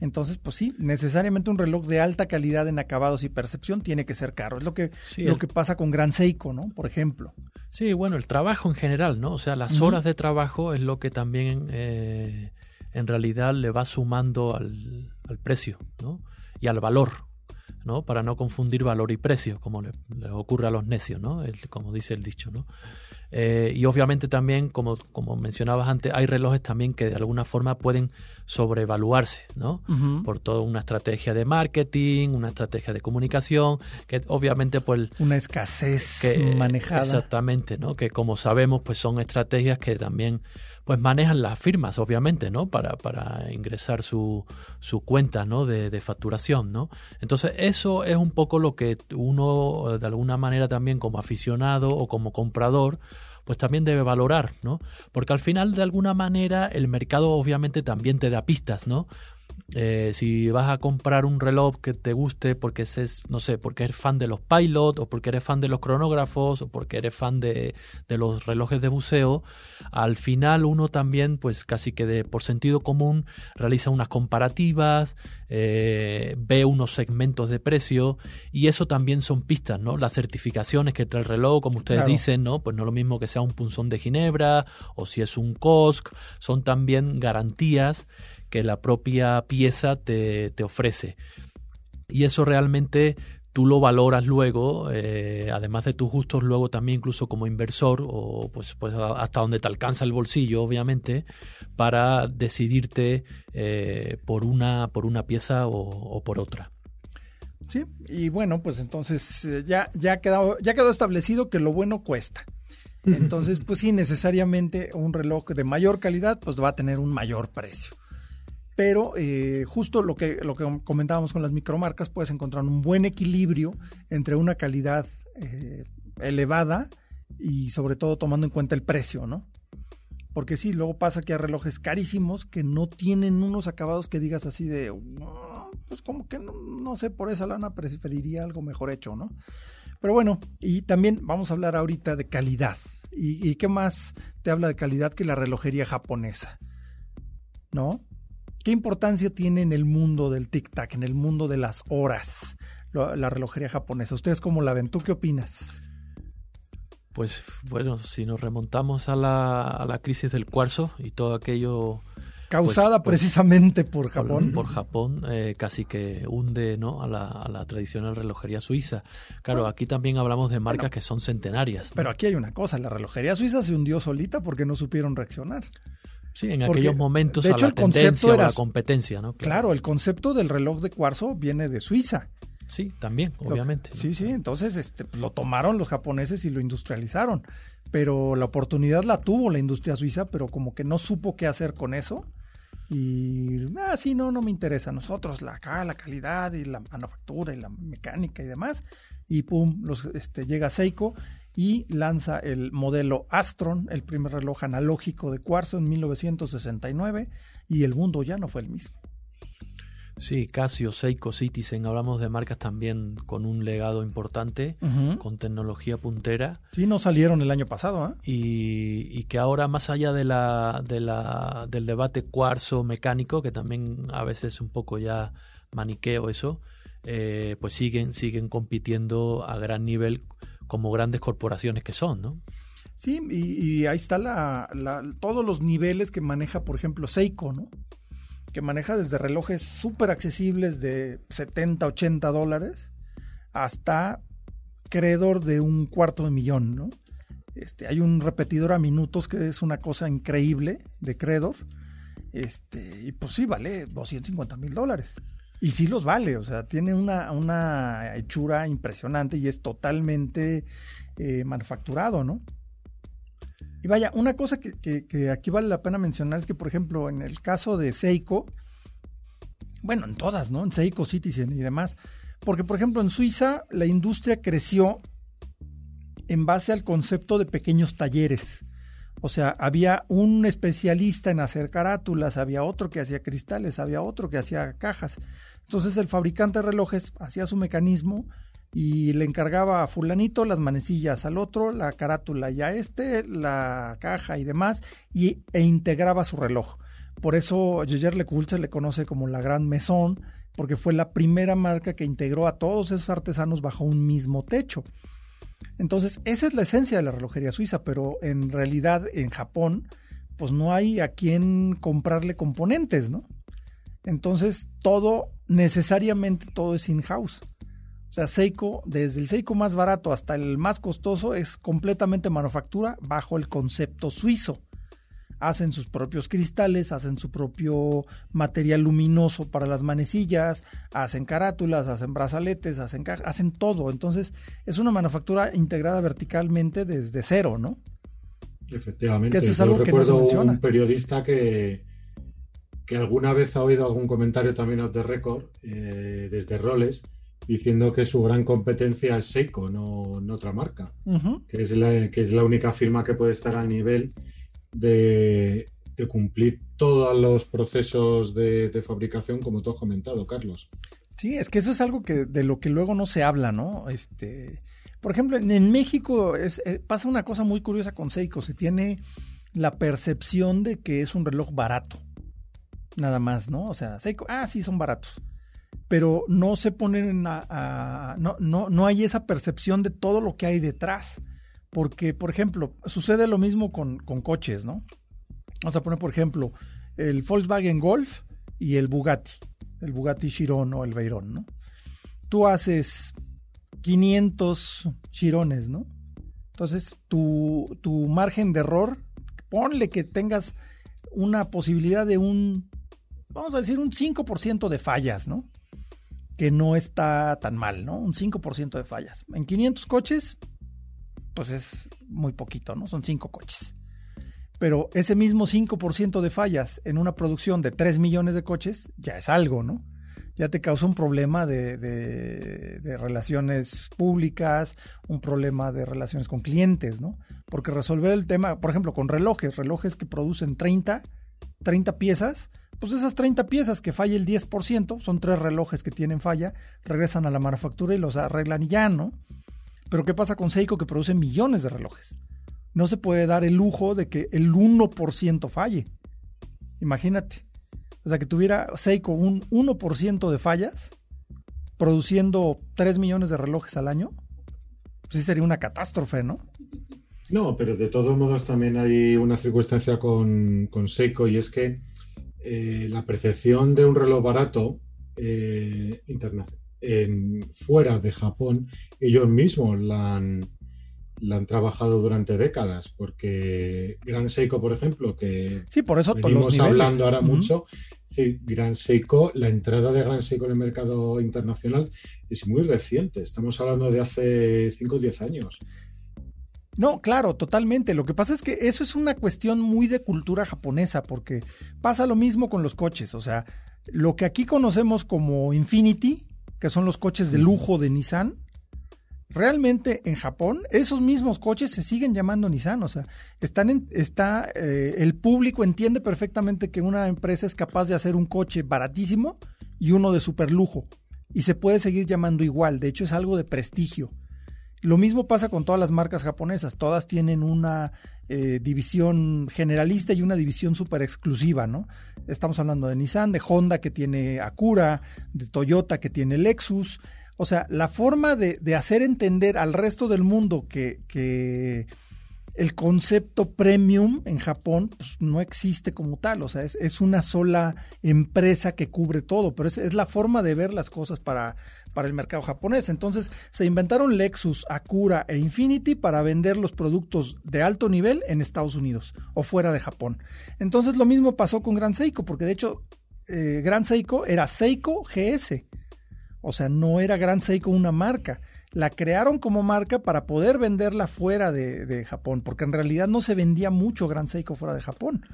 S1: Entonces, pues sí, necesariamente un reloj de alta calidad en acabados y percepción tiene que ser caro. Es lo que,
S4: Sí,
S1: lo
S4: el-
S1: que pasa con Gran Seiko, ¿no? Por ejemplo.
S4: Sí, bueno, el trabajo en general, ¿no? O sea, las horas de trabajo es lo que también eh, en realidad le va sumando al, al precio, ¿no? Y al valor, ¿no? Para no confundir valor y precio, como le, le ocurre a los necios, ¿no? El- como dice el dicho, ¿no? Eh, y obviamente también, como, como mencionabas antes, hay relojes también que de alguna forma pueden sobrevaluarse, ¿no? Por toda una estrategia de marketing, una estrategia de comunicación, que obviamente pues
S1: Una escasez
S4: que
S1: manejada.
S4: exactamente no que como sabemos pues son estrategias que también pues manejan las firmas obviamente no para, para ingresar su, su cuenta no de, de facturación no entonces eso es un poco lo que uno eh, de alguna manera también como aficionado o como comprador pues también debe valorar, ¿no? Porque al final, de alguna manera, el mercado obviamente también te da pistas, ¿no? Eh, si vas a comprar un reloj que te guste porque es, no sé, porque eres fan de los pilot o porque eres fan de los cronógrafos o porque eres fan de, de los relojes de buceo, al final uno también, pues casi que de, por sentido común, realiza unas comparativas, eh, ve unos segmentos de precio y eso también son pistas, ¿no? Las certificaciones que trae el reloj, como ustedes
S1: Claro.
S4: dicen, ¿no? Pues no es lo mismo que sea un punzón de Ginebra o si es un COSC, son también garantías que la propia pieza te, te ofrece. Y eso realmente tú lo valoras luego, eh, además de tus gustos, luego también incluso como inversor, o pues, pues hasta donde te alcanza el bolsillo, obviamente, para decidirte eh, por, una, por una pieza o, por otra.
S1: Sí, y bueno, pues entonces eh, ya, ya, quedado, ya quedó establecido que lo bueno cuesta. Entonces, pues sí, necesariamente un reloj de mayor calidad, pues va a tener un mayor precio. Pero eh, justo lo que, lo que comentábamos con las micromarcas, puedes encontrar un buen equilibrio entre una calidad eh, elevada y sobre todo tomando en cuenta el precio, ¿no? Porque sí, luego pasa que hay relojes carísimos que no tienen unos acabados que digas así de, pues como que no, sé, por esa lana preferiría algo mejor hecho, ¿no? Pero bueno, y también vamos a hablar ahorita de calidad. ¿Y, y qué más te habla de calidad que la relojería japonesa? ¿No? ¿Qué importancia tiene en el mundo del tic-tac, en el mundo de las horas, la relojería japonesa? ¿Ustedes cómo la ven? ¿Tú qué opinas?
S4: Pues bueno, si nos remontamos a la, crisis del cuarzo y todo aquello...
S1: Causada pues, pues, precisamente por Japón.
S4: Por, Japón, eh, casi que hunde ¿no? a, la, tradicional relojería suiza. Claro, aquí también hablamos de marcas que son centenarias.
S1: Pero aquí hay una cosa, la relojería suiza se hundió solita porque no supieron reaccionar.
S4: Sí, en aquellos momentos de hecho, a la el tendencia era, la competencia, ¿no?
S1: Claro. el concepto del reloj de cuarzo viene de Suiza.
S4: Sí, también, obviamente.
S1: sí, sí, entonces este, lo tomaron los japoneses y lo industrializaron. Pero la oportunidad la tuvo la industria suiza, pero como que no supo qué hacer con eso. Y, ah, sí, no, no me interesa. Nosotros, la, acá, la calidad y la manufactura y la mecánica y demás. Y pum, los, este, llega Seiko y lanza el modelo Astron, el primer reloj analógico de cuarzo en 1969 y el mundo ya no fue el mismo.
S4: Sí, Casio, Seiko, Citizen, hablamos de marcas también con un legado importante, con tecnología puntera.
S1: Sí, no salieron el año pasado. ¿eh?
S4: Y, que ahora, más allá de la, de la, del debate cuarzo mecánico, que también a veces es un poco ya maniqueo eso, eh, pues siguen, siguen compitiendo a gran nivel como grandes corporaciones que son, ¿no?
S1: Sí, y, ahí está la, todos los niveles que maneja, por ejemplo, Seiko, ¿no? Que maneja desde relojes súper accesibles de 70, 80 dólares hasta creador de un cuarto de millón, ¿no? Este, hay un repetidor a minutos que es una cosa increíble de Credor. Este, y pues sí, vale 250 mil dólares. Y sí los vale, o sea, tiene una, una hechura impresionante y es totalmente eh, manufacturado, ¿no? Y vaya, una cosa que, aquí vale la pena mencionar es que, por ejemplo, en el caso de Seiko, bueno, en todas, ¿no? En Seiko, Citizen y demás, porque, por ejemplo, en Suiza la industria creció en base al concepto de pequeños talleres. O sea, había un especialista en hacer carátulas, había otro que hacía cristales, había otro que hacía cajas. Entonces el fabricante de relojes hacía su mecanismo y le encargaba a fulanito las manecillas, al otro la carátula y a este la caja y demás y, e integraba su reloj. Por eso Jaeger LeCoultre se le conoce como la Gran Maison porque fue la primera marca que integró a todos esos artesanos bajo un mismo techo. Entonces, esa es la esencia de la relojería suiza, pero en realidad en Japón, pues no hay a quien comprarle componentes, ¿no? Entonces, todo, necesariamente todo es in-house. O sea, Seiko, desde el Seiko más barato hasta el más costoso, es completamente manufactura bajo el concepto suizo. Hacen sus propios cristales, hacen su propio material luminoso para las manecillas, hacen carátulas, hacen brazaletes, hacen, hacen todo. Entonces, es una manufactura integrada verticalmente desde cero, ¿no?
S5: Efectivamente. Que es algo Yo recuerdo un periodista que, que alguna vez ha oído algún comentario también off the record eh, desde Roles diciendo que su gran competencia es Seiko, no, otra marca, que, es la, que es la única firma que puede estar al nivel de, cumplir todos los procesos de, fabricación como tú has comentado, Carlos.
S1: Sí, es que eso es algo que de lo que luego no se habla, ¿no? Este, por ejemplo, en, México es, eh, pasa una cosa muy curiosa con Seiko, se tiene la percepción de que es un reloj barato nada más, ¿no? O sea, Seiko, ah, sí, son baratos. Pero no se ponen a, no, no, no hay esa percepción de todo lo que hay detrás. Porque, por ejemplo, sucede lo mismo con, con coches, ¿no? Vamos a poner, por ejemplo, el Volkswagen Golf y el Bugatti, el Bugatti Chiron o el Veyron, ¿no? Tú haces 500 chirones, ¿no? Entonces, tu, tu margen de error, ponle que tengas una posibilidad de un, vamos a decir, un 5% de fallas, ¿no? Que no está tan mal, ¿no? Un 5% de fallas. En 500 coches, pues es muy poquito, ¿no? Son 5 coches. Pero ese mismo 5% de fallas en una producción de 3 millones de coches ya es algo, ¿no? Ya te causa un problema de, de, relaciones públicas, un problema de relaciones con clientes, ¿no? Porque resolver el tema, por ejemplo, con relojes, relojes que producen 30, 30 piezas, pues esas 30 piezas que falla el 10%, son tres relojes que tienen falla, regresan a la manufactura y los arreglan y ya, ¿no? Pero ¿qué pasa con Seiko que produce millones de relojes? No se puede dar el lujo de que el 1% falle. Imagínate. O sea, que tuviera Seiko un 1% de fallas, produciendo 3 millones de relojes al año, pues sí sería una catástrofe, ¿no?
S5: No, pero de todos modos también hay una circunstancia con, con Seiko y es que eh, la percepción de un reloj barato eh, fuera de Japón, ellos mismos la han, la han trabajado durante décadas, porque Gran Seiko, por ejemplo, que
S1: sí, por eso
S5: venimos hablando ahora mucho, Gran Seiko, la entrada de Gran Seiko en el mercado internacional es muy reciente, estamos hablando de hace 5 o 10 años.
S1: No, claro, totalmente. Lo que pasa es que eso es una cuestión muy de cultura japonesa, porque pasa lo mismo con los coches. O sea, lo que aquí conocemos como Infinity, que son los coches de lujo de Nissan, realmente en Japón esos mismos coches se siguen llamando Nissan, o sea, están en, está eh, el público entiende perfectamente que una empresa es capaz de hacer un coche baratísimo y uno de super lujo y se puede seguir llamando igual, de hecho es algo de prestigio. Lo mismo pasa con todas las marcas japonesas, todas tienen una eh, división generalista y una división súper exclusiva, ¿no? Estamos hablando de Nissan, de Honda que tiene Acura, de Toyota que tiene Lexus, o sea, la forma de, hacer entender al resto del mundo que, el concepto premium en Japón pues, no existe como tal, o sea, es, una sola empresa que cubre todo, pero es, la forma de ver las cosas para, para el mercado japonés. Entonces se inventaron Lexus, Acura e Infinity para vender los productos de alto nivel en Estados Unidos o fuera de Japón. Entonces lo mismo pasó con Gran Seiko, porque de hecho eh, Gran Seiko era Seiko GS. O sea, no era Gran Seiko una marca. La crearon como marca para poder venderla fuera de, Japón, porque en realidad no se vendía mucho Gran Seiko fuera de Japón.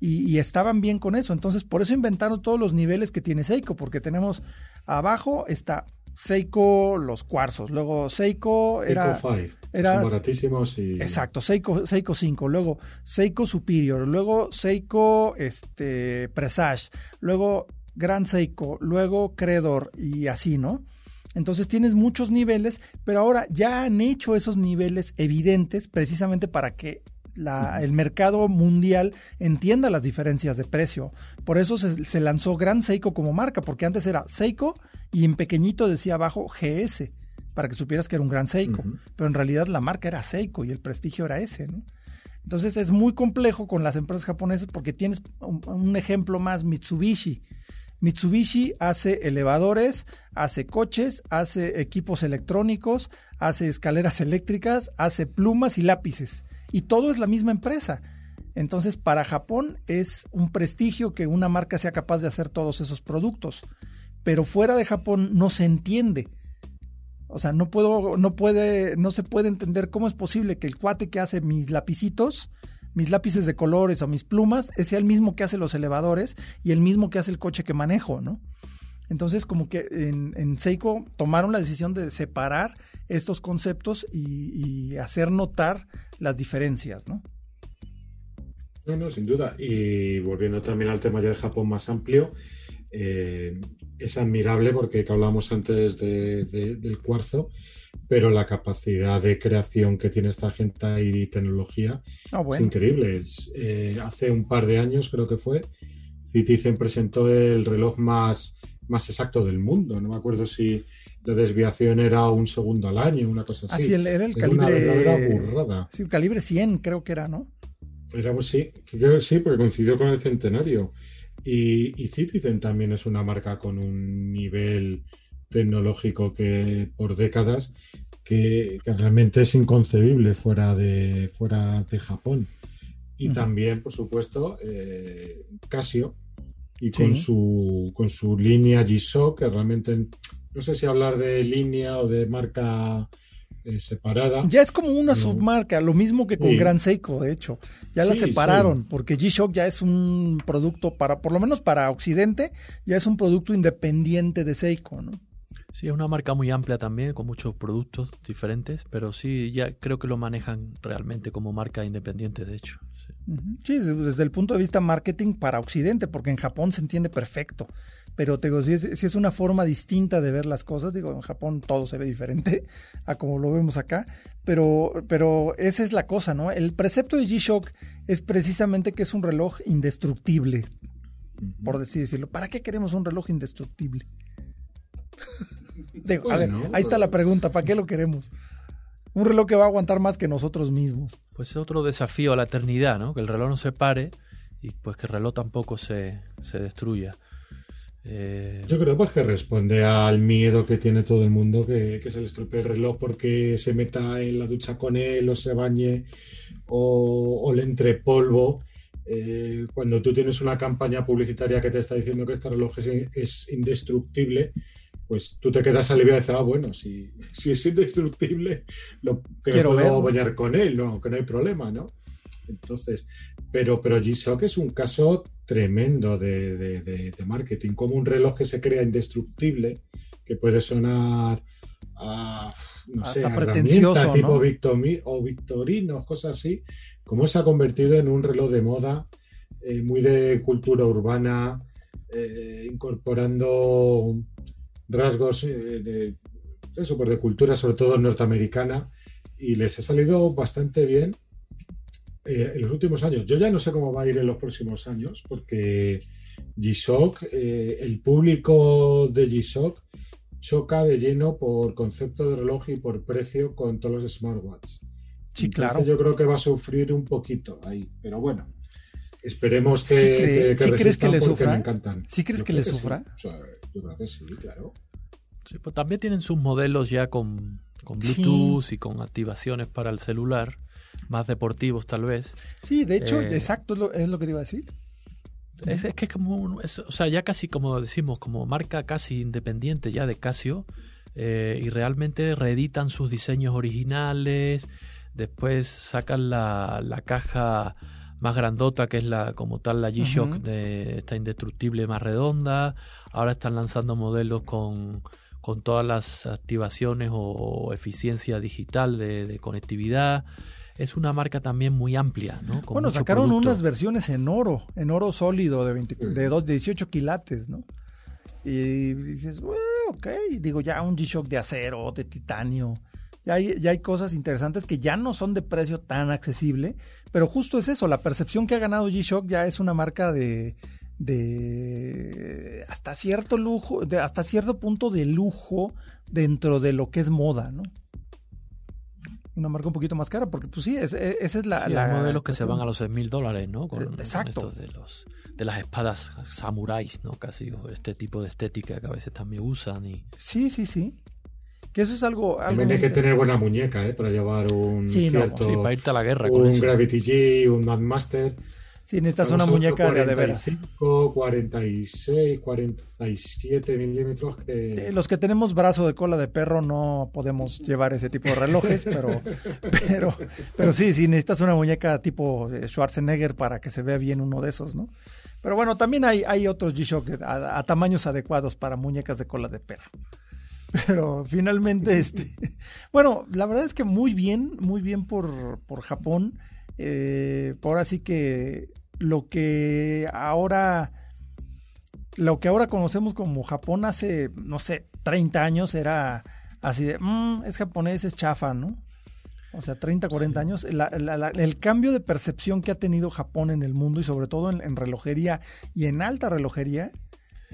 S1: Y, estaban bien con eso. Entonces, por eso inventaron todos los niveles que tiene Seiko, porque tenemos abajo está Seiko los cuarzos, luego Seiko era,
S5: Seiko 5, era baratísimos y
S1: exacto, Seiko Seiko 5, luego Seiko Superior, luego Seiko este Presage, luego Gran Seiko, luego Credor y así, ¿no? Entonces tienes muchos niveles, pero ahora ya han hecho esos niveles evidentes precisamente para que el mercado mundial entienda las diferencias de precio. Por eso se, lanzó Gran Seiko como marca, porque antes era Seiko y en pequeñito decía abajo GS, para que supieras que era un Gran Seiko. Pero en realidad la marca era Seiko y el prestigio era ese, ¿no? Entonces es muy complejo con las empresas japonesas porque tienes un ejemplo más, Mitsubishi. Mitsubishi hace elevadores, hace coches, hace equipos electrónicos, hace escaleras eléctricas, hace plumas y lápices. Y todo es la misma empresa. Entonces, para Japón es un prestigio que una marca sea capaz de hacer todos esos productos. Pero fuera de Japón no se entiende. O sea, no puedo, no puede, no se puede entender cómo es posible que el cuate que hace mis lapicitos mis lápices de colores o mis plumas, es el mismo que hace los elevadores y el mismo que hace el coche que manejo, ¿no? Entonces, como que en, Seiko tomaron la decisión de separar estos conceptos y, hacer notar las diferencias, ¿no?
S5: No, no, sin duda. Y volviendo también al tema ya de Japón más amplio, eh, es admirable porque que hablamos antes del cuarzo, pero la capacidad de creación que tiene esta gente y tecnología ah, es increíble. Eh, hace un par de años, creo que fue, Citizen presentó el reloj más, más exacto del mundo. No me acuerdo si la desviación era un segundo al año, una cosa así.
S1: Así era el calibre. burrada. Sí, calibre 100, creo que era, ¿no?
S5: Era, pues sí, creo que sí, porque coincidió con el centenario. Y, y Citizen también es una marca con un nivel tecnológico que por décadas que, realmente es inconcebible fuera de, fuera de Japón. Y también, por supuesto, eh, Casio, y con, su, con su línea G-Shock, que realmente no sé si hablar de línea o de marca eh, separada.
S1: Ya es como una submarca, lo mismo que con Gran Seiko, de hecho. Ya la separaron, porque G-Shock ya es un producto para, por lo menos para Occidente, ya es un producto independiente de Seiko, ¿no?
S4: Sí, es una marca muy amplia también, con muchos productos diferentes, pero sí, ya creo que lo manejan realmente como marca independiente, de hecho.
S1: Sí, desde el punto de vista marketing para Occidente, porque en Japón se entiende perfecto. Pero te digo, si es, es, una forma distinta de ver las cosas, digo, en Japón todo se ve diferente a como lo vemos acá, pero, pero esa es la cosa, ¿no? El precepto de G-Shock es precisamente que es un reloj indestructible, por así decirlo. ¿Para qué queremos un reloj indestructible? digo, a ver, ahí está la pregunta, ¿para qué lo queremos? un reloj que va a aguantar más que nosotros mismos.
S4: Pues es otro desafío a la eternidad, ¿no? Que el reloj no se pare y pues que el reloj tampoco se, destruya.
S5: Eh, Yo creo pues que responde al miedo que tiene todo el mundo que, se le estropee el reloj porque se meta en la ducha con él o se bañe o, le entre polvo. Eh, cuando tú tienes una campaña publicitaria que te está diciendo que este reloj es indestructible, pues tú te quedas aliviado y dices, ah, bueno, si, si es indestructible, lo, que puedo bañar con él, no, que no hay problema, ¿no? Entonces, pero, pero G-Shock es un caso tremendo de, marketing, como un reloj que se crea indestructible, que puede sonar a, no sé,
S1: pretencioso,
S5: tipo o victorino, cosas así, como se ha convertido en un reloj de moda eh, muy de cultura urbana, eh, incorporando rasgos eh, de, eso, pues de cultura, sobre todo norteamericana, y les ha salido bastante bien eh, en los últimos años. Yo ya no sé cómo va a ir en los próximos años, porque G-Shock, eh, el público de G-Shock choca de lleno por concepto de reloj y por precio con todos los smartwatches.
S1: Sí, claro.
S5: Yo creo que va a sufrir un poquito ahí, pero bueno. Esperemos que,
S1: ¿Sí, crees que le
S5: sufra?
S1: Me
S5: encantan.
S1: ¿Sí crees que le sufra?
S5: yo creo que sí, claro.
S4: Sí, pues también tienen sus modelos ya con, Bluetooth y con activaciones para el celular, más deportivos tal vez.
S1: Sí, de hecho, eh, exacto es lo, que te iba a decir.
S4: Es, que es como, o sea, ya casi como decimos, como marca casi independiente ya de Casio, eh, y realmente reeditan sus diseños originales, después sacan la, la caja más grandota, que es la como tal la G-Shock de esta indestructible más redonda. Ahora están lanzando modelos con, con todas las activaciones o, eficiencia digital de, conectividad. Es una marca también muy amplia, ¿no?
S1: bueno, sacaron unas versiones en oro, en oro sólido de, 20, de, 18 quilates, ¿no? Y dices, ok, digo, ya un G-Shock de acero, de titanio, ya hay, ya hay cosas interesantes que ya no son de precio tan accesible, pero justo es eso, la percepción que ha ganado G-Shock ya es una marca de, de hasta cierto lujo, de hasta cierto punto de lujo dentro de lo que es moda, ¿no? Una marca un poquito más cara, porque pues sí, esa es la...
S4: Sí, hay modelos que se van a los 6 mil dólares, ¿no? Con, Exacto. de, los, de las espadas samuráis, ¿no? Casi, este tipo de estética que a veces también usan. Y...
S1: Sí, sí, sí. Que eso es algo.
S5: También hay que tener buena muñeca, ¿eh? Para llevar un cierto.
S4: sí, para irte a la guerra.
S5: Un Gravity G, un Mad Master.
S1: Sí, necesitas una muñeca de de veras.
S5: 46, 47 milímetros.
S1: los que tenemos brazo de cola de perro no podemos llevar ese tipo de relojes, pero, pero, pero sí, sí, necesitas una muñeca tipo Schwarzenegger para que se vea bien uno de esos, ¿no? Pero bueno, también hay, hay otros G-Shock a tamaños adecuados para muñecas de cola de perro. Pero finalmente, este, bueno, la verdad es que muy bien, muy bien por, por Japón. Eh, por así que lo que ahora, lo que ahora conocemos como Japón hace, no sé, 30 años era así de, mm, es japonés, es chafa, ¿no? O sea, 30, 40 años. el cambio de percepción que ha tenido Japón en el mundo y sobre todo en relojería y en alta relojería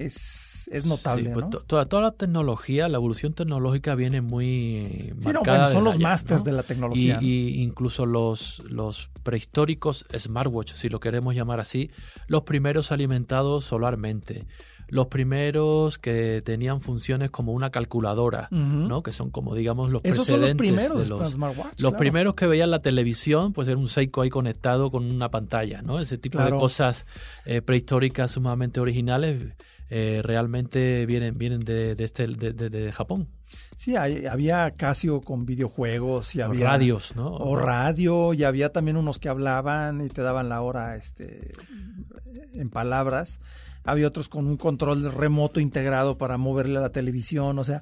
S1: es, es notable. Pues,
S4: toda, toda, la tecnología, la evolución tecnológica viene muy
S1: sí, no, bueno, son los masters de la tecnología.
S4: Y, incluso los, los prehistóricos smartwatches, si lo queremos llamar así, los primeros alimentados solarmente. los primeros que tenían funciones como una calculadora, ¿no? Que son como, digamos, los
S1: Esos son los
S4: precedentes
S1: primeros
S4: de los,
S1: smartwatch,
S4: los
S1: claro.
S4: primeros que veían la televisión, pues era un Seiko ahí conectado con una pantalla, ¿no? Ese tipo
S1: Claro.
S4: de cosas eh, prehistóricas sumamente originales eh, realmente vienen, vienen de, de este, de, de- de Japón.
S1: Sí, hay- había Casio con videojuegos y
S4: Los
S1: había
S4: radios, ¿no?
S1: o radio y había también unos que hablaban y te daban la hora este en palabras. Había otros con un control remoto integrado para moverle a la televisión, o sea,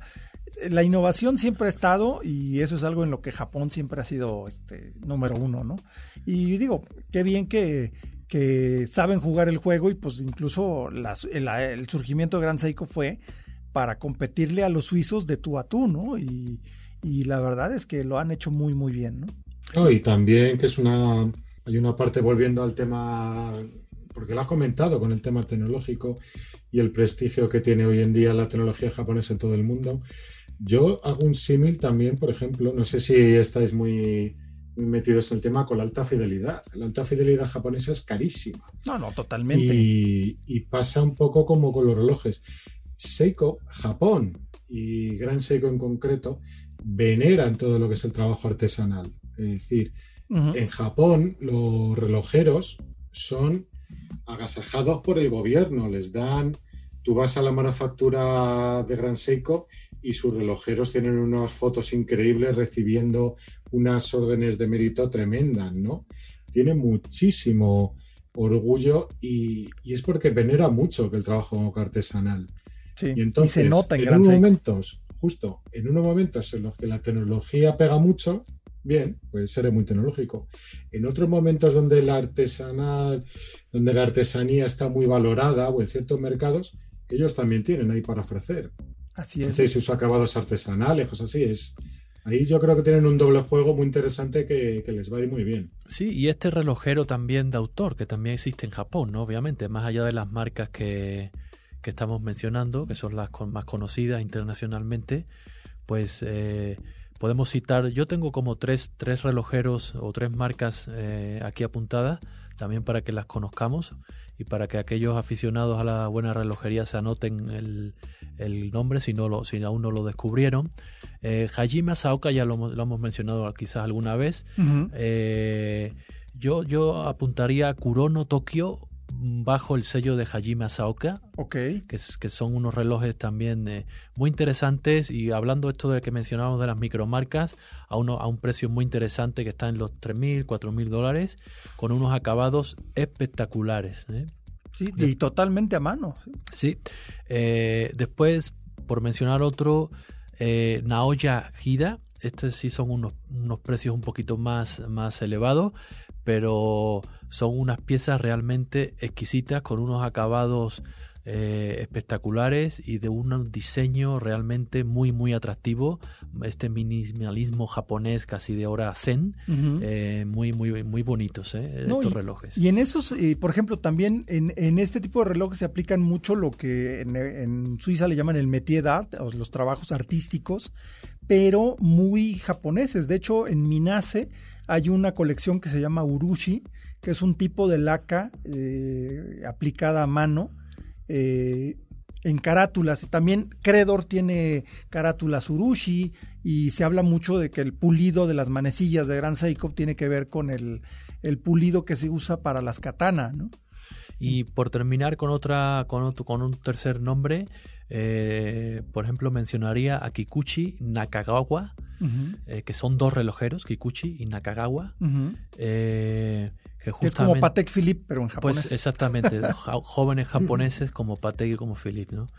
S1: la innovación siempre ha estado y eso es algo en lo que Japón siempre ha sido este número uno, ¿no? Y digo, qué bien que, que saben jugar el juego y pues incluso el, surgimiento de Gran Seiko fue para competirle a los suizos de tú a tú, ¿no? Y, la verdad es que lo han hecho muy, muy bien, ¿no?
S5: Y también que es una, hay una parte volviendo al tema, porque lo has comentado con el tema tecnológico y el prestigio que tiene hoy en día la tecnología japonesa en todo el mundo. Yo hago un símil también, por ejemplo, no sé si estáis muy metidos en el tema con la alta fidelidad. La alta fidelidad japonesa es carísima.
S1: No, no, totalmente.
S5: Y, y pasa un poco como con los relojes. Seiko, Japón y Gran Seiko en concreto, veneran todo lo que es el trabajo artesanal. Es decir, en Japón los relojeros son agasajados por el gobierno, les dan, tú vas a la manufactura de Gran Seiko y sus relojeros tienen unas fotos increíbles recibiendo unas órdenes de mérito tremendas, ¿no? Tiene muchísimo orgullo y, y es porque venera mucho que el trabajo artesanal.
S1: Sí,
S5: Y entonces,
S1: se nota en
S5: en unos momentos, justo, en unos momentos en los que la tecnología pega mucho, bien, pues seré muy tecnológico. En otros momentos donde la artesanal, donde la artesanía está muy valorada o en ciertos mercados, ellos también tienen ahí para ofrecer.
S1: Así
S5: Es sus acabados artesanales, cosas así. Es, ahí yo creo que tienen un doble juego muy interesante que, les va a ir muy bien.
S4: Sí, y este relojero también de autor, que también existe en Japón, ¿no? Obviamente, más allá de las marcas que, que estamos mencionando, que son las más conocidas internacionalmente, pues eh, podemos citar, yo tengo como tres, tres relojeros o tres marcas eh, aquí apuntadas, también para que las conozcamos y para que aquellos aficionados a la buena relojería se anoten el, el nombre si, no lo, si aún no lo descubrieron. Eh, Hajime Asaoka ya lo, hemos- lo hemos mencionado quizás alguna vez. Eh, yo, yo apuntaría a Kurono Tokyo mm, bajo el sello de Hajime Asaoka,
S1: Ok.
S4: que, es- que son unos relojes también eh, muy interesantes y hablando esto de que mencionábamos de las micromarcas a, uno, a un precio muy interesante que está en los 3.000, 4.000 dólares con unos acabados espectaculares. ¿eh?
S1: Sí, y totalmente a mano. sí.
S4: Eh, después, por mencionar otro, Naoya Hida. Estos sí son unos, unos precios un poquito más, más elevados, pero son unas piezas realmente exquisitas con unos acabados eh, espectaculares y de un diseño realmente muy muy atractivo. Este minimalismo japonés casi de hora zen eh, muy muy muy bonitos eh,
S1: No,
S4: estos
S1: y-
S4: relojes.
S1: Y en esos, por ejemplo, también en, en este tipo de relojes se aplican mucho lo que en, en Suiza le llaman el métier d'art, o los trabajos artísticos, pero muy japoneses. De hecho, en Minase hay una colección que se llama Urushi, que es un tipo de laca eh, aplicada a mano eh, en carátulas. También Credor tiene carátulas Urushi y se habla mucho de que el pulido de las manecillas de Gran Seiko tiene que ver con el, el pulido que se usa para las katana, ¿no?
S4: Y por terminar con otra, con otro, con un tercer nombre, eh, por ejemplo, mencionaría a Kikuchi Nakagawa, eh, que son dos relojeros, Kikuchi y Nakagawa, eh, que
S1: Que es
S4: justamente
S1: como Patek Philippe, pero en japonés.
S4: pues exactamente, jóvenes japoneses como Patek y como Philippe, ¿no?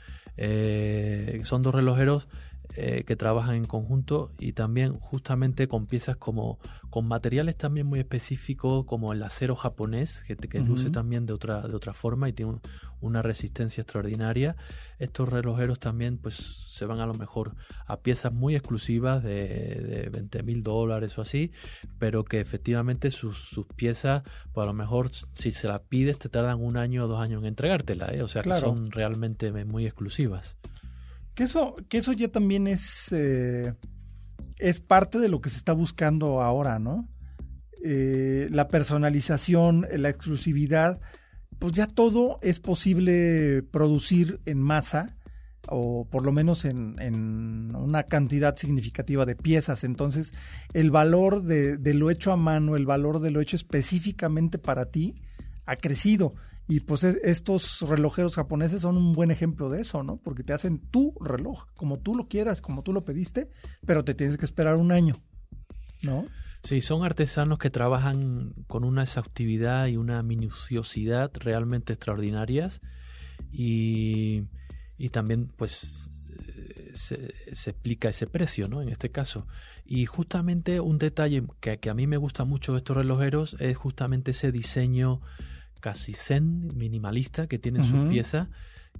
S4: Son dos relojeros eh, que trabajan en conjunto y también justamente con piezas como con materiales también muy específicos como el acero japonés que, luce también de otra de otra forma y tiene un- una resistencia extraordinaria. Estos relojeros también pues se van a lo mejor a piezas muy exclusivas de, de 20 mil dólares o así, pero que efectivamente sus, sus piezas, pues a lo mejor si se las pides te tardan un año o dos años en entregártela, ¿eh? o sea
S1: Claro.
S4: que son realmente muy exclusivas.
S1: Que eso, que eso ya también es, eh, es parte de lo que se está buscando ahora, ¿no? Eh, la personalización, la exclusividad, pues ya todo es posible producir en masa o por lo menos en, una cantidad significativa de piezas. Entonces, el valor de, lo hecho a mano, el valor de lo hecho específicamente para ti, ha crecido. Y pues estos relojeros japoneses son un buen ejemplo de eso, ¿no? Porque te hacen tu reloj, como tú lo quieras, como tú lo pediste, pero te tienes que esperar un año, ¿no?
S4: Sí, son artesanos que trabajan con una exhaustividad y una minuciosidad realmente extraordinarias y, también pues se, explica ese precio, ¿no? En este caso. Y justamente un detalle que, que, a mí me gusta mucho de estos relojeros es justamente ese diseño casi zen, minimalista que tienen sus piezas,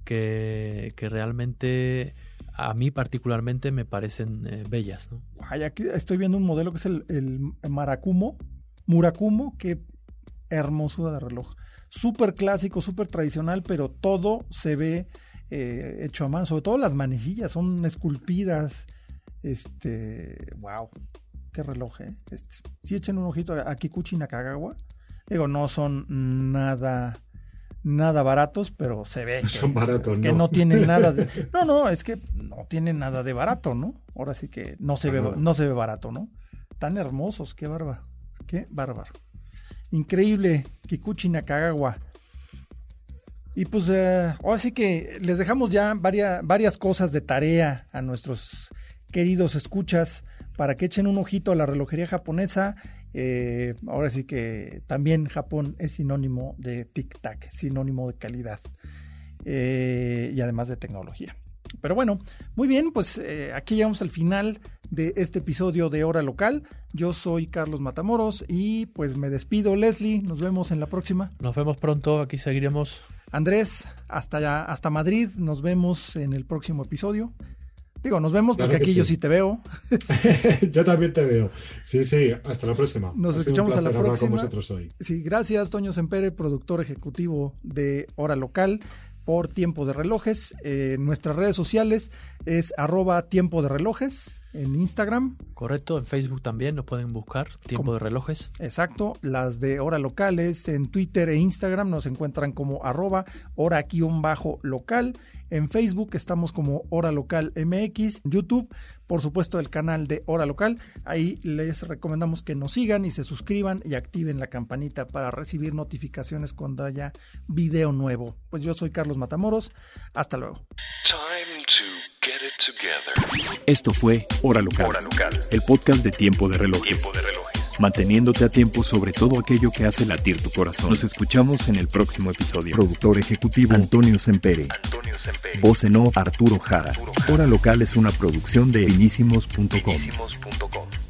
S4: que, que realmente a mí particularmente me parecen eh, bellas. ¿no?
S1: aquí estoy viendo un modelo que es el, el Maracumo, Murakumo, qué hermosura de reloj. Súper clásico, súper tradicional, pero todo se ve eh, hecho a mano, sobre todo las manecillas son esculpidas. Este, wow, qué reloj, ¿eh? Este, si echen un ojito a Kikuchi Nakagawa, digo, no son nada nada baratos, pero se ve
S5: Son baratos,
S1: que no tienen nada de... No, no, es que no tienen nada de barato, ¿no? Ahora sí que no se, ve, no se ve barato, ¿no? Tan hermosos, qué bárbaro, qué bárbaro. Increíble, Kikuchi Nakagawa. Y pues eh, ahora sí que les dejamos ya varias, varias cosas de tarea a nuestros queridos escuchas para que echen un ojito a la relojería japonesa eh, ahora sí que también Japón es sinónimo de tic-tac, sinónimo de calidad eh, y además de tecnología. Pero bueno, muy bien, pues eh, aquí llegamos al final de este episodio de Hora Local. Yo soy Carlos Matamoros y pues me despido, Leslie. Nos vemos en la próxima.
S4: Nos vemos pronto, aquí seguiremos.
S1: Andrés, hasta allá, hasta Madrid. Nos vemos en el próximo episodio. Digo, nos vemos porque aquí yo sí te veo.
S5: yo también te veo. Sí, sí, hasta la próxima.
S1: Nos escuchamos a la próxima. Sí, gracias, Toño Sempere, productor ejecutivo de Hora Local por Tiempo de Relojes. Eh, nuestras redes sociales es arroba Tiempo de Relojes en Instagram.
S4: Correcto, en Facebook también nos pueden buscar Tiempo de Relojes.
S1: Exacto, las de Hora Locales en Twitter e Instagram nos encuentran como arroba hora-local. En Facebook estamos como Hora Local MX, YouTube, por supuesto el canal de Hora Local. Ahí les recomendamos que nos sigan y se suscriban y activen la campanita para recibir notificaciones cuando haya video nuevo. Pues yo soy Carlos Matamoros. Hasta luego.
S2: Esto fue Hora Local, el podcast de Tiempo de Relojes. Tiempo de Relojes manteniéndote a tiempo sobre todo aquello que hace latir tu corazón. Nos escuchamos en el próximo episodio. Productor ejecutivo Antonio Sempere. Antonio Sempere. Voz en off Arturo Jara. Hora Local es una producción de finísimos.com.